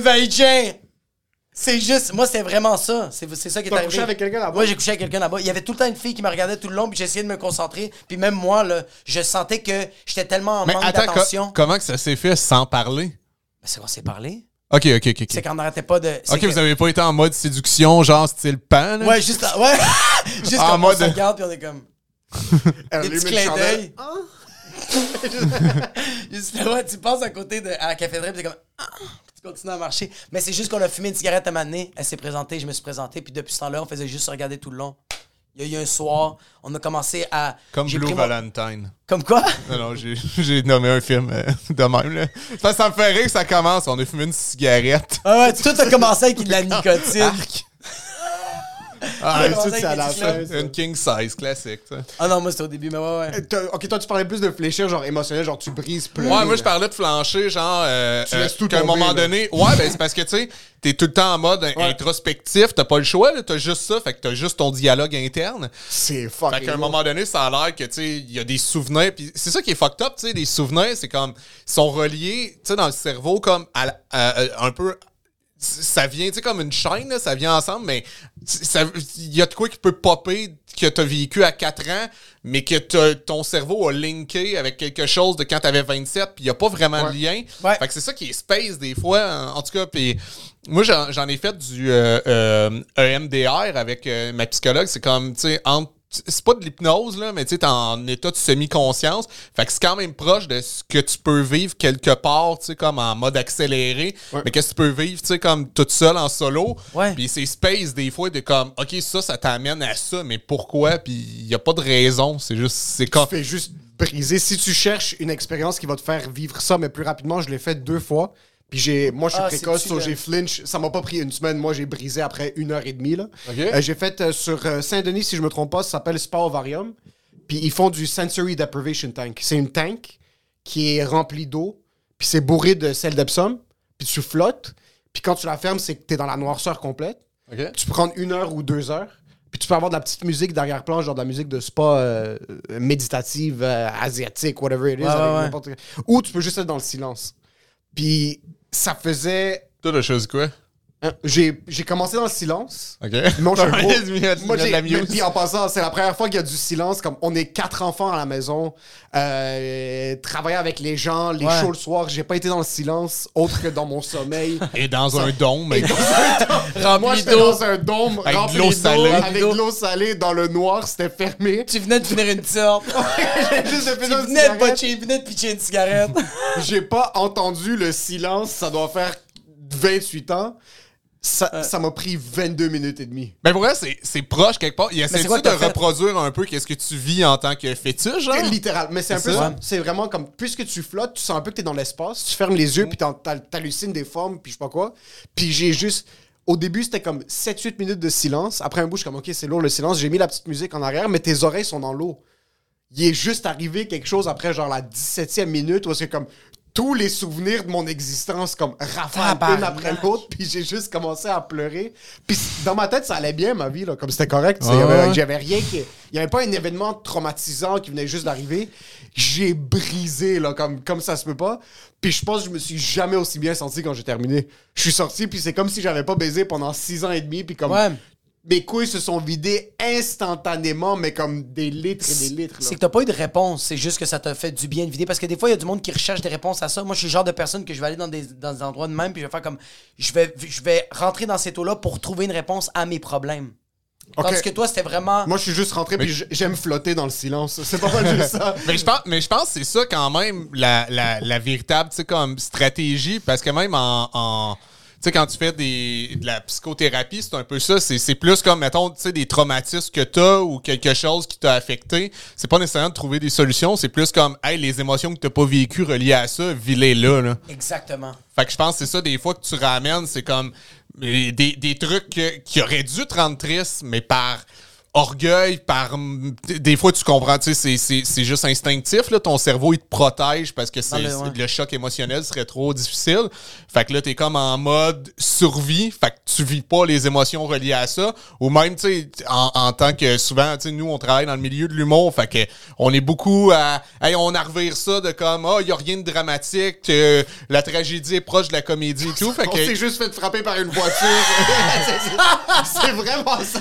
C'est juste, moi, c'est vraiment ça. C'est c'est ça qui est T'as arrivé. couché avec quelqu'un là-bas? Ouais, j'ai couché avec quelqu'un là-bas. Il y avait tout le temps une fille qui me regardait tout le long, puis j'essayais de me concentrer. Puis même moi, là, je sentais que j'étais tellement en Mais manque attends, co- d'attention. comment que ça s'est fait sans parler? Mais C'est qu'on s'est parlé. Ok, ok, ok. C'est Ok, qu'on n'arrêtait pas de. c'est Ok, que- vous avez pas été en mode séduction, genre style pan? là? Ouais, juste, ouais. juste En comme mode- on se regarde, puis on est comme. Elle Des allume petits une clins chandelle. d'œil. Juste, ouais, tu passes à côté de à la cafétéria, puis t'es comme. Ah, tu continues à marcher. Mais c'est juste qu'on a fumé une cigarette à m'amener. Elle s'est présentée, je me suis présenté, puis depuis ce temps-là, on faisait juste se regarder tout le long. Il y a eu un soir, on a commencé à. Comme Blue mon- Valentine. Comme quoi? Non, non, j'ai nommé un film euh, de même, là. Ça, ça me fait rire que ça commence. On a fumé une cigarette. Ah ouais, tout a commencé avec de la nicotine. Arc. Ah, ouais, c'est à la fin. Une king size classique, ça. Ah non, moi c'était au début, mais ouais, ouais. T'as- Ok, toi, tu parlais plus de fléchir, genre émotionnel, genre tu brises plus. Ouais, moi, je parlais de flancher, genre. Euh, Tu laisses tout qu'à un moment là. donné. Ouais, ben, c'est parce que, tu sais, t'es tout le temps en mode introspectif. T'as pas le choix, là. T'as juste ça. Fait que t'as juste ton dialogue interne. C'est fucking. Fait qu'à un moment donné, ça a l'air que, tu sais, il y a des souvenirs. Puis c'est ça qui est fucked up, tu sais. Les souvenirs, c'est comme. Ils sont reliés, tu sais, dans le cerveau, comme à- à- un peu. Ça vient, tu sais, comme une chaîne, là, ça vient ensemble, mais il y a de quoi qui peut popper que t'as vécu à 4 ans, mais que ton cerveau a linké avec quelque chose de quand t'avais 27, puis il n'y a pas vraiment de lien. Ouais. Fait que c'est ça qui est space des fois, en, en tout cas. Puis moi, j'en j'en ai fait du euh, euh, EMDR avec euh, ma psychologue. C'est comme, tu sais, entre c'est pas de l'hypnose, là, mais tu t'es en état de semi-conscience. Fait que c'est quand même proche de ce que tu peux vivre quelque part, tu sais, comme en mode accéléré. Mais que tu peux vivre, tu sais, comme toute seule en solo? Ouais. Puis c'est space, des fois, de comme, OK, ça, ça t'amène à ça, mais pourquoi? Puis il y a pas de raison. C'est juste, c'est comme. Tu fais juste briser. Si tu cherches une expérience qui va te faire vivre ça, mais plus rapidement, je l'ai fait deux fois. Puis j'ai, moi, je suis Ah, précoce, j'ai flinch. Ça m'a pas pris une semaine. Moi, j'ai brisé après une heure et demie. Là. Euh, j'ai fait euh, sur euh, Saint-Denis, si je me trompe pas, ça s'appelle Spa Ovarium. Puis ils font du Sensory Deprivation Tank. C'est une tank qui est remplie d'eau. Puis c'est bourré de sel d'Epsom. Puis tu flottes. Puis quand tu la fermes, c'est que t'es dans la noirceur complète. OK. Tu peux prendre une heure ou deux heures. Puis tu peux avoir de la petite musique d'arrière-plan, genre de la musique de spa euh, euh, méditative, euh, asiatique, whatever it is. Avec ouais, Ou tu peux juste être dans le silence. Puis ça faisait. Toi, chose quoi? Hein, J'ai j'ai commencé dans le silence. OK. Moi, je suis un gros- Moi, la j'ai. muse. Puis en passant, c'est la première fois qu'il y a du silence. Comme on est quatre enfants à la maison, euh, travailler avec les gens, les Ouais. shows le soir. J'ai pas été dans le silence autre que dans mon sommeil. Et dans un dôme. Et dans un dôme. Moi, j'étais dans un dôme Avec de rempli l'eau d'eau, salée. avec de l'eau salée dans le noir. C'était fermé. Tu venais de finir une sorte. J'ai juste tu fait une venais de cigarette. botcher, tu venais de pitcher une cigarette. J'ai pas entendu le silence. Ça doit faire 28 ans. Ça ça m'a pris 22 minutes et demie. Mais pour vrai, c'est- c'est proche quelque part. Il c'est essaie quoi de que fait? reproduire un peu qu'est-ce que tu vis en tant que fétiche, genre? Littéral. Mais c'est un peu ça? C'est vraiment comme, puisque tu flottes, tu sens un peu que t'es dans l'espace, tu fermes les yeux, puis t'en- t'hal- t'hallucines des formes, puis je sais pas quoi. Puis j'ai juste. Au début, c'était comme 7-8 minutes de silence. Après un bout, je suis comme, OK, c'est lourd le silence. J'ai mis la petite musique en arrière, mais tes oreilles sont dans l'eau. Il est juste arrivé quelque chose après, genre, la 17e minute, où c'est comme. Tous les souvenirs de mon existence, comme rafale une après l'autre, puis j'ai juste commencé à pleurer. Puis dans ma tête, ça allait bien, ma vie, là, comme c'était correct. y ouais. J'avais rien qui. Il n'y avait pas un événement traumatisant qui venait juste d'arriver. J'ai brisé, là, comme, comme ça se peut pas. Puis je pense que je me suis jamais aussi bien senti quand j'ai terminé. Je suis sorti, puis c'est comme si j'avais pas baisé pendant six ans et demi, puis comme. Ouais. Mes couilles se sont vidées instantanément, mais comme des litres et des litres. C'est que t'as pas eu de réponse, c'est juste que ça t'a fait du bien de vider. Parce que des fois, il y a du monde qui recherche des réponses à ça. Moi, je suis le genre de personne que je vais aller dans des, dans des endroits de même, puis je vais faire comme. Je vais, je vais rentrer dans cette eau-là pour trouver une réponse à mes problèmes. Ok. Tandis que toi, c'était vraiment. Moi, je suis juste rentré, puis j- j'aime flotter dans le silence. C'est pas mal juste ça. Mais je pense, mais je pense que c'est ça quand même la, la, la véritable, comme stratégie, parce que même en, sais, quand tu fais des, de la psychothérapie, c'est un peu ça. C'est, plus comme, mettons, tu sais, des traumatismes que t'as ou quelque chose qui t'a affecté. C'est pas nécessairement de trouver des solutions. C'est plus comme, hey, les émotions que t'as pas vécues reliées à ça, vis-les là, là. Exactement. Fait que je pense que c'est ça, des fois que tu ramènes, c'est comme des, des trucs qui auraient dû te rendre triste, mais par orgueil, par. Des fois, tu comprends, tu sais, c'est- c'est c'est juste instinctif, là. Ton cerveau, il te protège parce que c'est le- c'est- ouais. le choc émotionnel serait trop difficile. Fait que là, t'es comme en mode survie. Fait que tu vis pas les émotions reliées à ça. Ou même, tu sais, en, en tant que souvent, tu sais, nous, on travaille dans le milieu de l'humour. Fait que on est beaucoup à. Hey, on a revire ça de comme, ah, il y a rien de dramatique. euh, la tragédie est proche de la comédie et tout. Fait On que. s'est juste fait frapper par une voiture. C'est- c'est vraiment ça.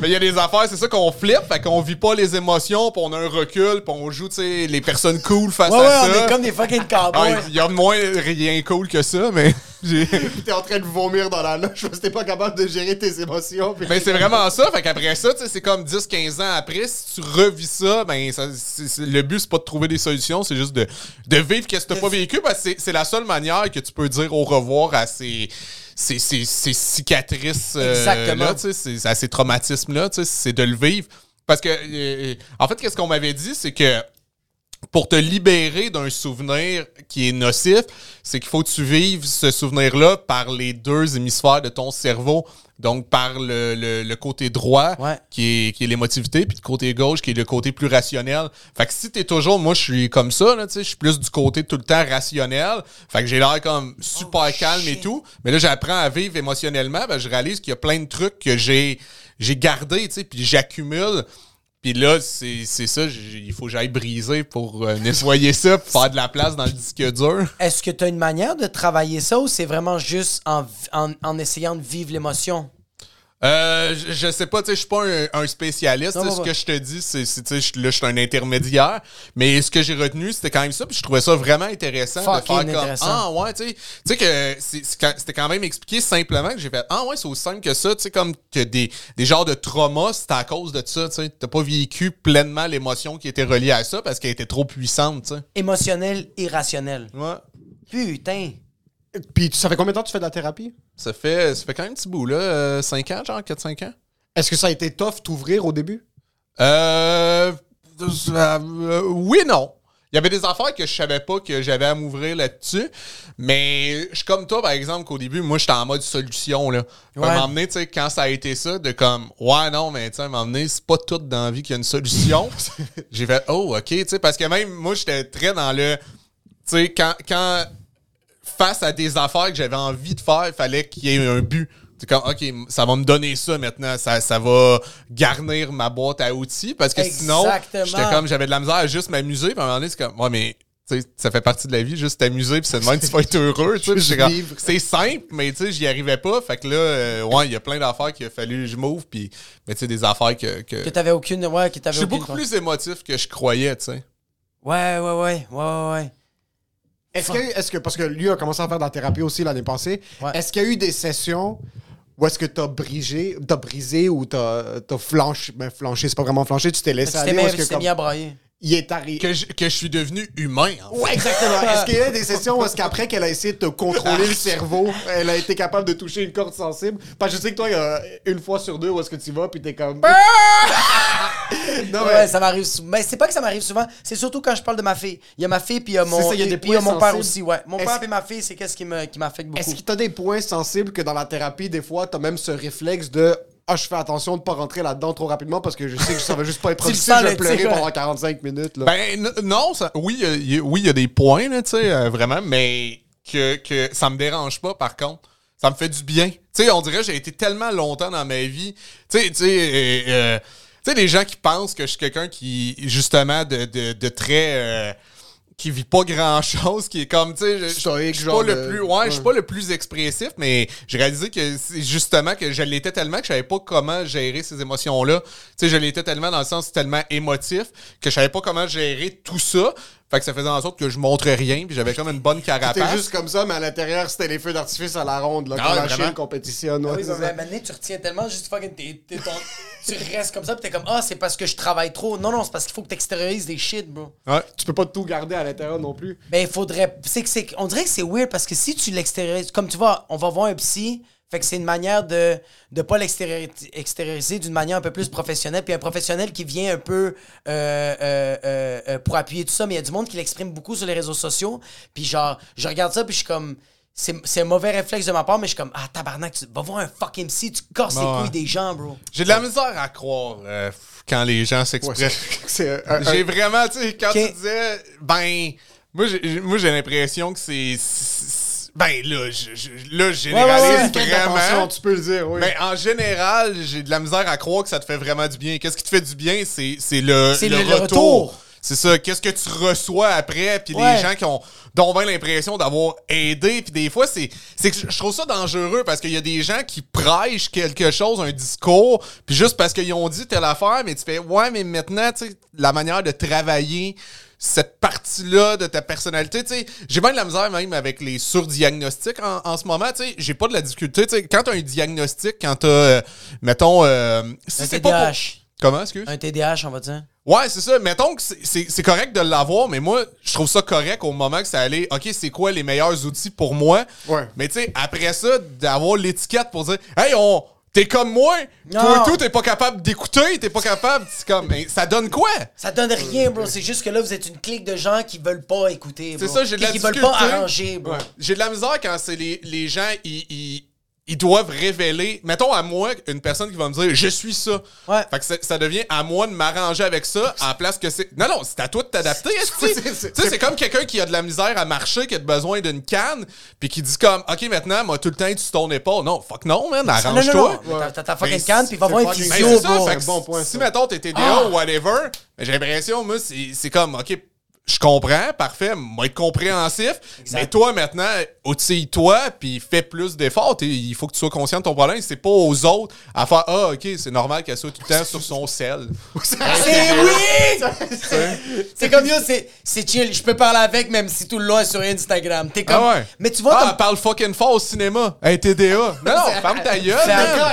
Mais il y a des affaires, c'est ça qu'on flippe, fait qu'on vit pas les émotions, puis on a un recul, puis on joue, tu sais, les personnes cool face Ouais, ouais, à on ça. est comme des fucking Ah, cowboys. Il y a moins rien cool que ça, mais t'es en train de vomir dans la loge parce que t'es pas capable de gérer tes émotions. Mais c'est vraiment ça, fait qu'après ça, tu sais, c'est comme 10-15 ans après, si tu revis ça, ben ça, le but c'est pas de trouver des solutions, c'est juste de, de vivre qu'est-ce que t'as pas vécu, parce que c'est- c'est la seule manière que tu peux dire au revoir à ces, ces, ces- ces cicatrices euh, là, tu sais, ces- à ces traumatismes-là, tu sais, c'est de le vivre. Parce que, euh, en fait, qu'est-ce qu'on m'avait dit, c'est que pour te libérer d'un souvenir qui est nocif, c'est qu'il faut que tu vives ce souvenir-là par les deux hémisphères de ton cerveau. Donc, par le, le- le côté droit, Ouais. qui est, qui est l'émotivité, puis le côté gauche, qui est le côté plus rationnel. Fait que si t'es toujours, moi, je suis comme ça, là, tu sais, je suis plus du côté tout le temps rationnel. Fait que j'ai l'air comme super calme et tout. Mais là, j'apprends à vivre émotionnellement, ben, je réalise qu'il y a plein de trucs que j'ai, j'ai gardés, tu sais, puis j'accumule. Puis là, c'est ça, il faut que j'aille briser pour euh, nettoyer ça, pour faire de la place dans le disque dur. Est-ce que tu as une manière de travailler ça ou c'est vraiment juste en, en, en essayant de vivre l'émotion? Euh, je, je sais pas, tu sais, je suis pas un, un spécialiste. Non, ce que je te dis, c'est, tu sais, là, je suis un intermédiaire. Mais ce que j'ai retenu, c'était quand même ça. Puis je trouvais ça vraiment intéressant de faire comme ah ouais, tu sais, tu sais que c'était quand même expliqué simplement que j'ai fait ah ouais, c'est aussi simple que ça. Tu sais comme que des des genres de traumas, c'était à cause de ça. Tu sais, t'as pas vécu pleinement l'émotion qui était reliée à ça parce qu'elle était trop puissante. Tu sais. Émotionnel, irrationnel. Ouais. Putain. Puis ça fait combien de temps que tu fais de la thérapie? Ça fait, ça fait quand même un petit bout, là. 5 ans, genre 4-5 ans. Est-ce que ça a été tough t'ouvrir au début? Euh, euh, oui et non. Il y avait des affaires que je savais pas que j'avais à m'ouvrir là-dessus. Mais je suis comme toi, par exemple, qu'au début, moi, j'étais en mode solution. Là. Ouais. À un moment tu sais, quand ça a été ça, de comme, ouais, non, mais tu sais, à un moment donné, c'est pas tout dans la vie qu'il y a une solution. J'ai fait, oh, ok, tu sais, parce que même moi, j'étais très dans le. Tu sais, quand, quand face à des affaires que j'avais envie de faire, il fallait qu'il y ait un but. C'est comme, OK, ça va me donner ça maintenant. Ça, ça va garnir ma boîte à outils. Parce que sinon, j'étais comme, j'avais de la misère à juste m'amuser. Puis à un moment donné, c'est comme, ouais, mais tu sais, ça fait partie de la vie, juste t'amuser. Puis c'est de même tu vas être heureux. C'est simple, mais tu sais, j'y arrivais pas. Fait que là, euh, ouais, il y a plein d'affaires qu'il a fallu que je m'ouvre. Puis, mais tu sais, des affaires que. que... Que t'avais aucune. Ouais, que Je t'avais suis aucune. beaucoup plus émotif que je croyais, tu sais. Ouais, ouais, ouais. Ouais, ouais, Est-ce que, est-ce que, parce que lui a commencé à faire de la thérapie aussi l'année passée, Ouais. est-ce qu'il y a eu des sessions où est-ce que t'as brisé, t'as brisé ou t'as, t'as flanché, ben flanché, c'est pas vraiment flanché, tu t'es laissé Tu t'es aller, ou mis, est-ce que tu t'es comme- mis à brailler. Il est arrivé. Que je, que je suis devenu humain, en fait. Ouais, exactement. Est-ce qu'il y a des sessions où est-ce qu'après qu'elle a essayé de te contrôler le cerveau, elle a été capable de toucher une corde sensible? Parce que je sais que toi, il y a une fois sur deux où est-ce que tu vas, puis t'es comme... non, mais... Ouais, ça m'arrive souvent. Mais c'est pas que ça m'arrive souvent, c'est surtout quand je parle de ma fille. Il y a ma fille, puis il y a mon, C'est ça, il y a des puis il y a points mon père aussi, ouais. Mon père et ma fille, c'est qu'est-ce qui me- qui m'affecte beaucoup. Est-ce que t'as des points sensibles que dans la thérapie, des fois, t'as même ce réflexe de... Ah, je fais attention de pas rentrer là-dedans trop rapidement parce que je sais que ça va juste pas être productif, je vais le pleurer pendant 45 minutes, là. Ben, non, ça- oui, il a- oui, y a des points, là, tu sais, euh, vraiment, mais que, que ça me dérange pas, par contre. Ça me fait du bien. Tu sais, on dirait que j'ai été tellement longtemps dans ma vie. Tu sais, tu sais, euh, euh, tu sais, les gens qui pensent que je suis quelqu'un qui, justement, de, de, de très. euh, qui vit pas grand chose, qui est comme, tu sais, je- je suis pas le plus, ouais, je suis pas le plus expressif, mais j'ai réalisé que c'est justement que je l'étais tellement que je savais pas comment gérer ces émotions-là. Tu sais, je l'étais tellement dans le sens tellement émotif que je savais pas comment gérer tout ça. Fait que ça faisait en sorte que je montre rien, puis j'avais comme une bonne C'était carapace. juste comme ça, mais à l'intérieur, c'était les feux d'artifice à la ronde, là, Ah, quand la vraiment? Chine compétitionne. ouais, Oui, mais maintenant, tu retiens tellement juste fucking. t'es- t'es ton- tu restes comme ça, puis t'es comme, ah, c'est parce que je travaille trop. Non, non, c'est parce qu'il faut que t'extériorises des shit, bro. Ouais. Tu peux pas tout garder à l'intérieur non plus. Ben, il faudrait. c'est que c'est On dirait que c'est weird parce que si tu l'extériorises. Comme tu vois, on va voir un psy. Fait que c'est une manière de ne pas l'extérioriser extérioriser d'une manière un peu plus professionnelle. Puis un professionnel qui vient un peu euh, euh, euh, pour appuyer tout ça. Mais il y a du monde qui l'exprime beaucoup sur les réseaux sociaux. Puis genre, je regarde ça, puis je suis comme. C'est c'est un mauvais réflexe de ma part, mais je suis comme, ah tabarnak, tu vas voir un fucking psy, tu casses les Ouais. couilles des gens, bro. J'ai de la misère à croire euh, quand les gens s'expriment. C'est un- un- J'ai vraiment, tu sais, quand tu disais, ben, moi j'ai, moi, j'ai l'impression que c'est. Ben, là, je, je- là, je généralise ouais, ouais. Vraiment. tu peux le dire, oui. Mais en général, j'ai de la misère à croire que ça te fait vraiment du bien. Qu'est-ce qui te fait du bien? C'est, c'est le, le le- retour. retour. C'est ça. Qu'est-ce que tu reçois après? Puis les gens qui ont dont bien l'impression d'avoir aidé. Puis des fois, c'est, c'est que je trouve ça dangereux parce qu'il y a des gens qui prêchent quelque chose, un discours, puis juste parce qu'ils ont dit telle affaire, mais tu fais, ouais, mais maintenant, tu sais, la manière de travailler cette partie-là de ta personnalité, tu sais, j'ai bien de la misère même avec les surdiagnostics en, en ce moment, tu sais, j'ai pas de la difficulté, tu sais, quand t'as un diagnostic, quand t'as, euh, mettons, euh, si Un c'est pas pour- TDAH. Comment, excuse? Un TDAH, on va dire. Ouais, c'est ça. Mettons que c'est- c'est c'est correct de l'avoir, mais moi, je trouve ça correct au moment que ça allait. OK, c'est quoi les meilleurs outils pour moi? Ouais. Mais tu sais, après ça, d'avoir l'étiquette pour dire Hey, on. T'es comme moi, toi Non. et tout, t'es pas capable d'écouter, t'es pas capable. C'est comme, mais ça donne quoi? Ça donne rien, bro. C'est juste que là, vous êtes une clique de gens qui veulent pas écouter. C'est ça, j'ai de la Qui veulent pas arranger, bro. Ouais. J'ai de la misère quand c'est les, les gens, ils, ils, ils doivent révéler. Mettons à moi, une personne qui va me dire Je suis ça. Ouais. Fait que ça, devient à moi de m'arranger avec ça en place que c'est. Non, non, c'est à toi de t'adapter. Tu sais, c'est comme quelqu'un qui a de la misère à marcher, qui a besoin d'une canne, puis qui dit comme Ok, maintenant, moi, tout le temps, tu sur ton épaule. Non, fuck non, man, Ah, arrange-toi. T'as- ta fucking canne, puis va voir un fucking- Ben, physio, bon point, si, mettons, t'es TDA Ah! ou whatever, ben, j'ai l'impression, moi, c'est comme, OK, je comprends, parfait, moi être compréhensif, mais toi, maintenant, outille-toi, puis fais plus d'efforts. Il faut que tu sois conscient de ton problème. C'est pas aux autres à faire, ah, OK, c'est normal qu'elle soit tout le temps sur son sel. C'est oui! C'est comme yo, c'est c'est chill. Je peux parler avec même si tout le long est sur Instagram. T'es comme. Ah ouais. Mais tu vois, ah, comme. elle parle fucking fort au cinéma. Hey, TDA. Non, non, ferme ta gueule.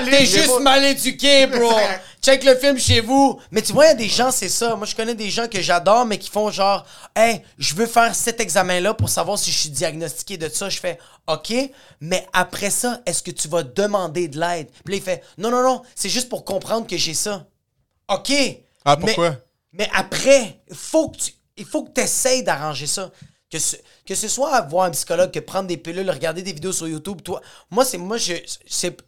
T'es juste mal éduqué, bro. Check le film chez vous. Mais tu vois, il y a des gens, c'est ça. Moi, je connais des gens que j'adore, mais qui font genre, hey, je veux faire cet examen-là pour savoir si je suis diagnostiqué de ça. Je fais, OK, mais après ça, est-ce que tu vas demander de l'aide? Puis là, il fait, non, non, non, c'est juste pour comprendre que j'ai ça. OK. Ah, mais- pourquoi? Mais, après, faut que tu, il faut que tu essayes d'arranger ça. Que ce, soit voir un psychologue, que prendre des pilules, regarder des vidéos sur YouTube, toi. Moi, c'est moi je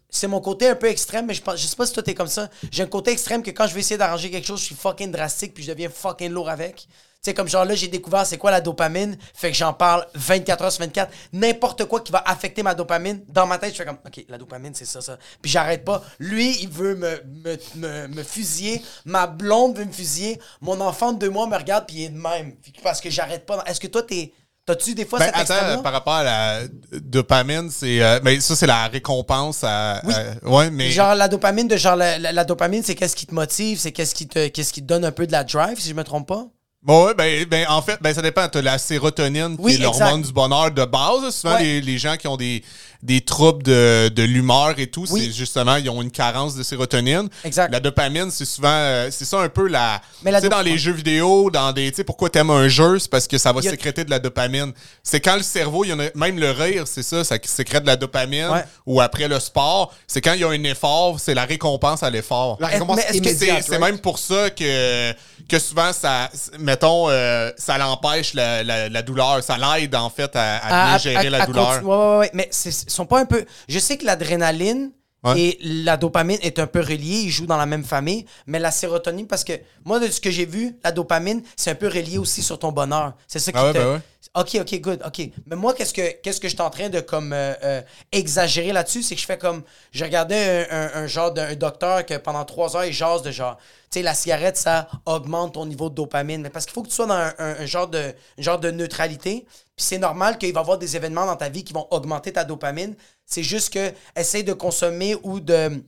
c'est mon côté un peu extrême, mais je pense je sais pas si toi t'es comme ça. J'ai un côté extrême que quand je vais essayer d'arranger quelque chose, je suis fucking drastique puis je deviens fucking lourd avec. Tu sais, comme genre là, j'ai découvert c'est quoi la dopamine, fait que j'en parle 24 heures sur 24. N'importe quoi qui va affecter ma dopamine, dans ma tête, je fais comme, OK, la dopamine, c'est ça, ça. Puis j'arrête pas. Lui, il veut me, me, me, me fusiller. Ma blonde veut me fusiller. Mon enfant de deux mois me regarde, puis il est de même. Parce que j'arrête pas. Est-ce que toi, t'es. T'as-tu des fois Ben, cet attends, par rapport à la dopamine, c'est. euh, mais ça, c'est la récompense à. à- ouais, mais. Genre la dopamine de genre la, la- la dopamine c'est qu'est-ce qui te motive, c'est qu'est-ce qui te qu'est-ce qui te donne un peu de la drive si je me trompe pas? Bon, ouais, ben, ben, en fait, ben, ça dépend. T'as la sérotonine, Oui, qui est l'hormone du bonheur de base. Souvent, Ouais. les, les gens qui ont des, des troubles de, de l'humeur et tout, Oui. c'est justement, ils ont une carence de sérotonine. Exact. La dopamine, c'est souvent, euh, c'est ça un peu la. Mais tu dans les jeux vidéo, dans des. Tu sais, pourquoi t'aimes un jeu, c'est parce que ça va a- sécréter de la dopamine. C'est quand le cerveau, il y en a, même le rire, c'est ça, ça sécrète de la dopamine. Ouais. Ou après le sport, c'est quand il y a un effort, c'est la récompense à l'effort. La récompense mais est-ce que C'est immédiate. c'est right? même pour ça que, que souvent, ça, mettons, euh, ça l'empêche la, la- la douleur. Ça l'aide, en fait, à, à bien gérer la douleur. ouais. Mais ils sont pas un peu. Je sais que l'adrénaline Ouais. et la dopamine est un peu reliés, ils jouent dans la même famille, mais la sérotonine, parce que moi, de ce que j'ai vu, la dopamine, c'est un peu relié aussi sur ton bonheur. C'est ça qui Ah ouais, te. ben ouais. Ok, ok, good, ok. Mais moi, qu'est-ce que qu'est-ce que je suis en train de comme euh, euh, exagérer là-dessus, c'est que je fais comme, je regardais un, un- un genre d'un docteur que pendant trois heures il jase de genre, tu sais, la cigarette ça augmente ton niveau de dopamine, mais parce qu'il faut que tu sois dans un, genre de un genre de neutralité. Puis c'est normal qu'il va y avoir des événements dans ta vie qui vont augmenter ta dopamine. C'est juste que essaye de consommer ou de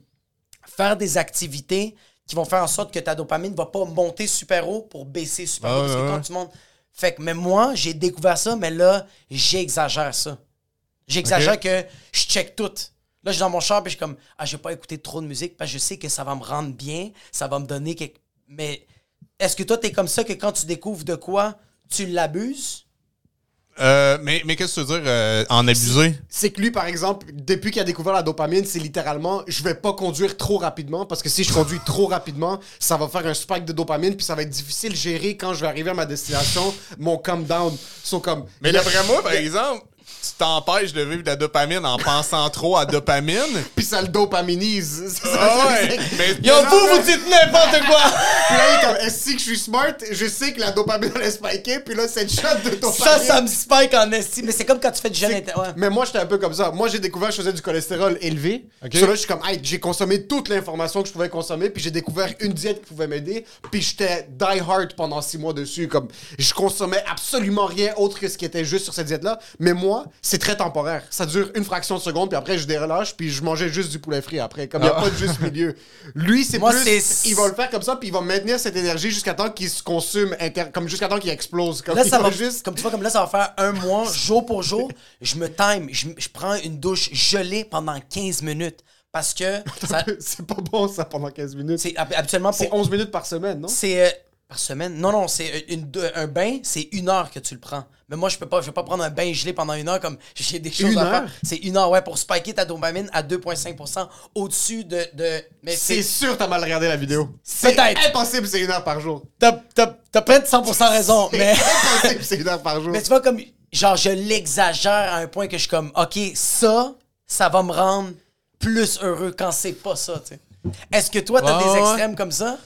faire des activités qui vont faire en sorte que ta dopamine va pas monter super haut pour baisser super Ah haut. Parce ouais, que quand ouais. tu montes. Fait que, mais moi, j'ai découvert ça, mais là, j'exagère ça. J'exagère que je check tout. Là, je suis dans mon char, puis je suis comme, ah, je vais pas écouter trop de musique parce que je sais que ça va me rendre bien, ça va me donner quelque. Mais est-ce que toi, t'es comme ça que quand tu découvres de quoi, tu l'abuses? Euh, mais mais qu'est-ce que tu veux dire euh, en abuser? C'est que lui, par exemple, depuis qu'il a découvert la dopamine, c'est littéralement je vais pas conduire trop rapidement parce que si je conduis trop rapidement, ça va faire un spike de dopamine puis ça va être difficile de gérer quand je vais arriver à ma destination, mon calm down. sont comme. Mais d'après moi, par exemple, tu t'empêches de vivre de la dopamine en pensant trop à dopamine. Puis ça le dopaminise. Ça, Ah ouais! Mais, Yo, vous, vous dites n'importe quoi! Puis là, il est comme, est-ce que je suis smart? Je sais que la dopamine elle est spikée, puis là, cette shot de dopamine. ça, ça me spike en estime. Mais c'est comme quand tu fais du jeûne C'est- inter- ouais. Mais moi, j'étais un peu comme ça. Moi, j'ai découvert que je faisais du cholestérol élevé. Ok. Sur là, je suis comme, hey, j'ai consommé toute l'information que je pouvais consommer, puis j'ai découvert une diète qui pouvait m'aider, puis j'étais die hard pendant six mois dessus. Comme, je consommais absolument rien autre que ce qui était juste sur cette diète-là. Mais moi, c'est très temporaire. Ça dure une fraction de seconde, puis après, je dérelâche, puis je mangeais juste du poulet frit après. Comme, il n'y a pas de juste milieu. Lui, c'est plus, c'est- il va le faire comme ça, puis il va maintenir cette énergie jusqu'à temps qu'il se consume, inter- comme jusqu'à temps qu'il explose. Comme, Là, ça va, juste. comme tu vois, comme là, ça va faire un mois, jour pour jour. Je me time, je, je prends une douche gelée pendant 15 minutes. Parce que ça- c'est pas bon, ça, pendant 15 minutes. c'est hab- habituellement C'est pour. 11 minutes par semaine, non? C'est euh, par semaine. Non, non, c'est une, un bain, c'est une heure que tu le prends. Mais moi, je peux pas, je vais pas prendre un bain gelé pendant une heure comme j'ai des choses Une à faire. heure? C'est une heure, ouais, pour spiker ta dopamine à 2,5% au-dessus de, de. Mais C'est c'est. sûr t'as mal regardé la vidéo. C'est Peut-être. impossible, c'est une heure par jour. T'as t'as- t'as peut-être 100% raison, mais. C'est impossible, c'est une heure par jour. Mais tu vois, comme, genre, je l'exagère à un point que je suis comme, OK, ça, ça va me rendre plus heureux quand c'est pas ça, tu sais. Est-ce que toi, t'as des extrêmes comme ça?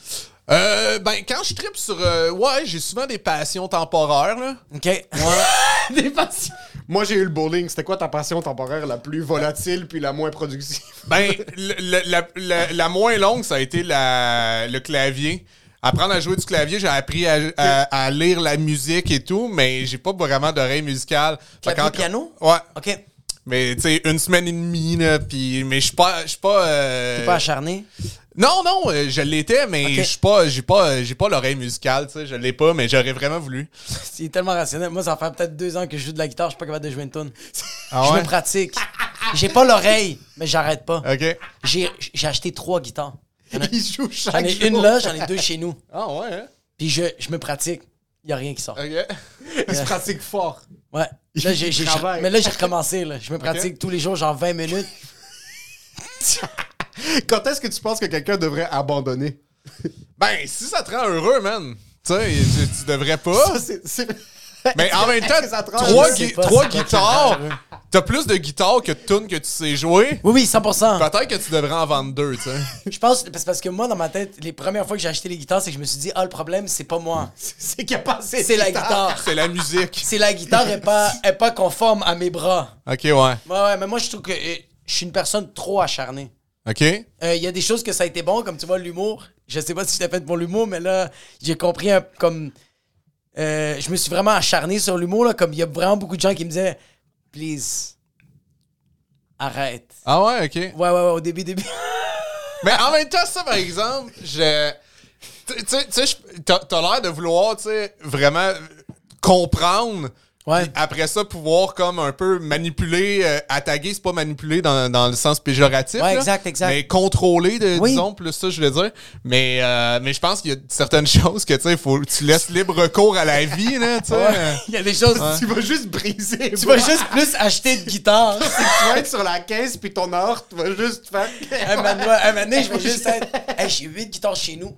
Euh, ben, quand je tripe sur. euh, ouais, j'ai souvent des passions temporaires, là. OK. des passions. Moi, j'ai eu le bowling. C'était quoi ta passion temporaire la plus volatile puis la moins productive? Ben, le- le- la, la- la moins longue, ça a été la, le clavier. Apprendre à jouer du clavier, j'ai appris à, à- à lire la musique et tout, mais j'ai pas vraiment d'oreille musicale. Fait Clavier, qu'en- piano? Ouais. OK. Mais, tu sais, une semaine et demie, là, puis... Mais je suis pas... Je suis pas... euh, T'es pas acharné? Non, non, euh, je l'étais, mais Ok. je suis pas... J'ai pas, j'ai pas l'oreille musicale, tu sais, je l'ai pas, mais j'aurais vraiment voulu. C'est tellement rationnel. Moi, ça fait peut-être deux ans que je joue de la guitare, je suis pas capable de jouer une tune. Ah je ouais? me pratique. J'ai pas l'oreille, mais j'arrête pas. OK. J'ai j'ai acheté trois guitares. J'en ai- Il joue chaque J'en jour. une là, j'en ai deux chez nous. Ah ouais, hein? Puis je, je me pratique. Y a rien qui sort. OK. Il se pratique fort. Ouais. Là, j'ai, j'ai- travaille. mais là, j'ai recommencé. Là. Je me pratique tous les jours, genre 20 minutes. Quand est-ce que tu penses que quelqu'un devrait abandonner? Ben, si ça te rend heureux, man, tu sais, tu, devrais pas. Ça, c'est- c'est- Mais en même temps, trois, gui- pas, trois guitares, t'as plus de guitares que de tunes que tu sais jouer. Oui, oui, 100%. Peut-être que tu devrais en vendre deux, tu sais. Je pense, parce, parce que moi, dans ma tête, les premières fois que j'ai acheté les guitares, c'est que je me suis dit, ah, le problème, c'est pas moi. c'est qu'il a pas assez de C'est la guitare. C'est la musique. C'est la guitare est pas, est pas conforme à mes bras. Ok, ouais. Ouais, ouais, mais moi, je trouve que euh, je suis une personne trop acharnée. Ok. Euh, Il y a des choses que ça a été bon, comme tu vois, l'humour. Je sais pas si j'étais fait pour l'humour, mais là, j'ai compris un- comme. euh, je me suis vraiment acharné sur l'humour, là, comme il y a vraiment beaucoup de gens qui me disaient, please, arrête. Ah ouais, ok. Ouais, ouais, ouais, au début, début. Mais en même temps, ça, par exemple, je. tu sais, je- t'as l'air de vouloir, tu sais, vraiment comprendre. Ouais. Puis après ça, pouvoir comme un peu manipuler, euh, attaquer, c'est pas manipuler dans, dans le sens péjoratif. Ouais, là, exact, exact. Mais contrôler, de, Oui. disons, plus ça, je voulais dire. Mais, euh, mais je pense qu'il y a certaines choses que, tu sais, faut tu laisses libre cours à la vie, là, tu sais. Il y a des choses. Tu vas juste briser. Tu vas juste plus acheter de guitare. Tu vas être sur la caisse, puis ton or, tu vas juste faire. un moment un moment donné, je vais juste être. Hey, j'ai 8 guitares chez nous.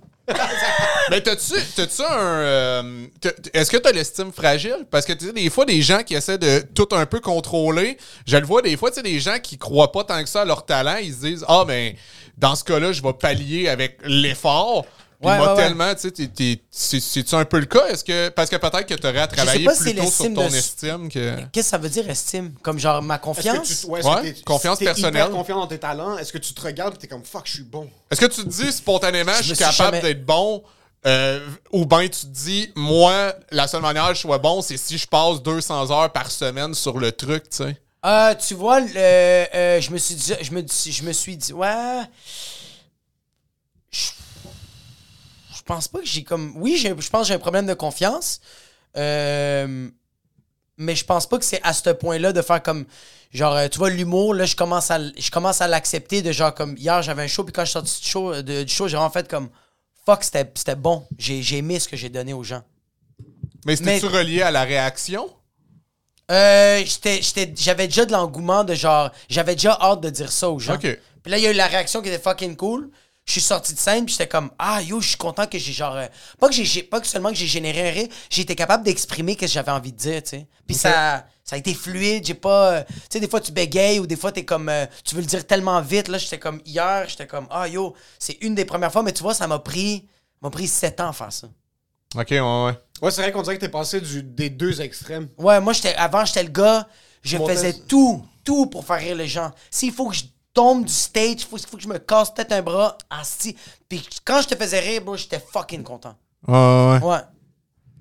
Mais t'as-tu, t'as-tu un. euh, est-ce que t'as l'estime fragile? Parce que tu sais, des fois, des gens qui essaient de tout un peu contrôler, je le vois des fois, tu sais, des gens qui croient pas tant que ça à leur talent, ils se disent Ah, ben, dans ce cas-là, je vais pallier avec l'effort. Puis Ouais, moi, ouais, ouais. tellement, tu sais, t'es- t'es- c'est- c'est-tu un peu le cas? Est-ce que, parce que peut-être que t'aurais à travailler si plus c'est tôt sur l'estime ton de- estime que. Qu'est-ce que ça veut dire, estime? Comme genre ma confiance que tu, ouais, Ouais, est-ce que t'es- confiance personnelle. hyper confiant dans tes talents. Est-ce que tu te regardes et t'es comme fuck, je suis bon? Est-ce que tu te dis spontanément, je Je suis capable jamais- d'être bon? euh, ou bien tu te dis, moi, la seule manière que je sois bon, c'est si je passe 200 heures par semaine sur le truc, tu sais. Euh, tu vois, le, euh, je me suis dit, je me, je me suis dit, ouais. Je pense pas que j'ai comme. Oui, je pense que j'ai un problème de confiance. Euh, mais je pense pas que c'est à ce point-là de faire comme. Genre, euh, tu vois, l'humour, là, je commence à, je commence à l'accepter de genre comme. Hier, j'avais un show, puis quand je suis sorti du show, de- du show j'ai vraiment fait comme. Fuck, c'était bon. J'ai j'ai aimé ce que j'ai donné aux gens. Mais c'était-tu relié à la réaction? Euh, j'étais- j'étais- j'avais déjà de l'engouement de genre. J'avais déjà hâte de dire ça aux gens. Ok. Puis là, il y a eu la réaction qui était fucking cool. Je suis sorti de scène, puis j'étais comme Ah yo, je suis content que j'ai genre. euh, pas, que j'ai- pas que seulement que j'ai généré un rire, j'ai été capable d'exprimer ce que j'avais envie de dire, tu sais. Puis ça, ça a été fluide, j'ai pas. euh, tu sais, des fois tu bégayes ou des fois t'es comme. euh, tu veux le dire tellement vite. Là, j'étais comme hier, j'étais comme Ah yo, c'est une des premières fois, mais tu vois, ça m'a pris. m'a pris sept ans à faire ça. Ok, ouais, ouais. Ouais, c'est vrai qu'on dirait que t'es passé du, des deux extrêmes. Ouais, moi, j'étais, avant, j'étais le gars, je faisais tout, tout pour faire rire les gens. S'il faut que je tombe du stage, il faut, faut que je me casse peut-être un bras, asti. Puis quand je te faisais rire, bro, j'étais fucking content. Ouais, ouais. Ouais.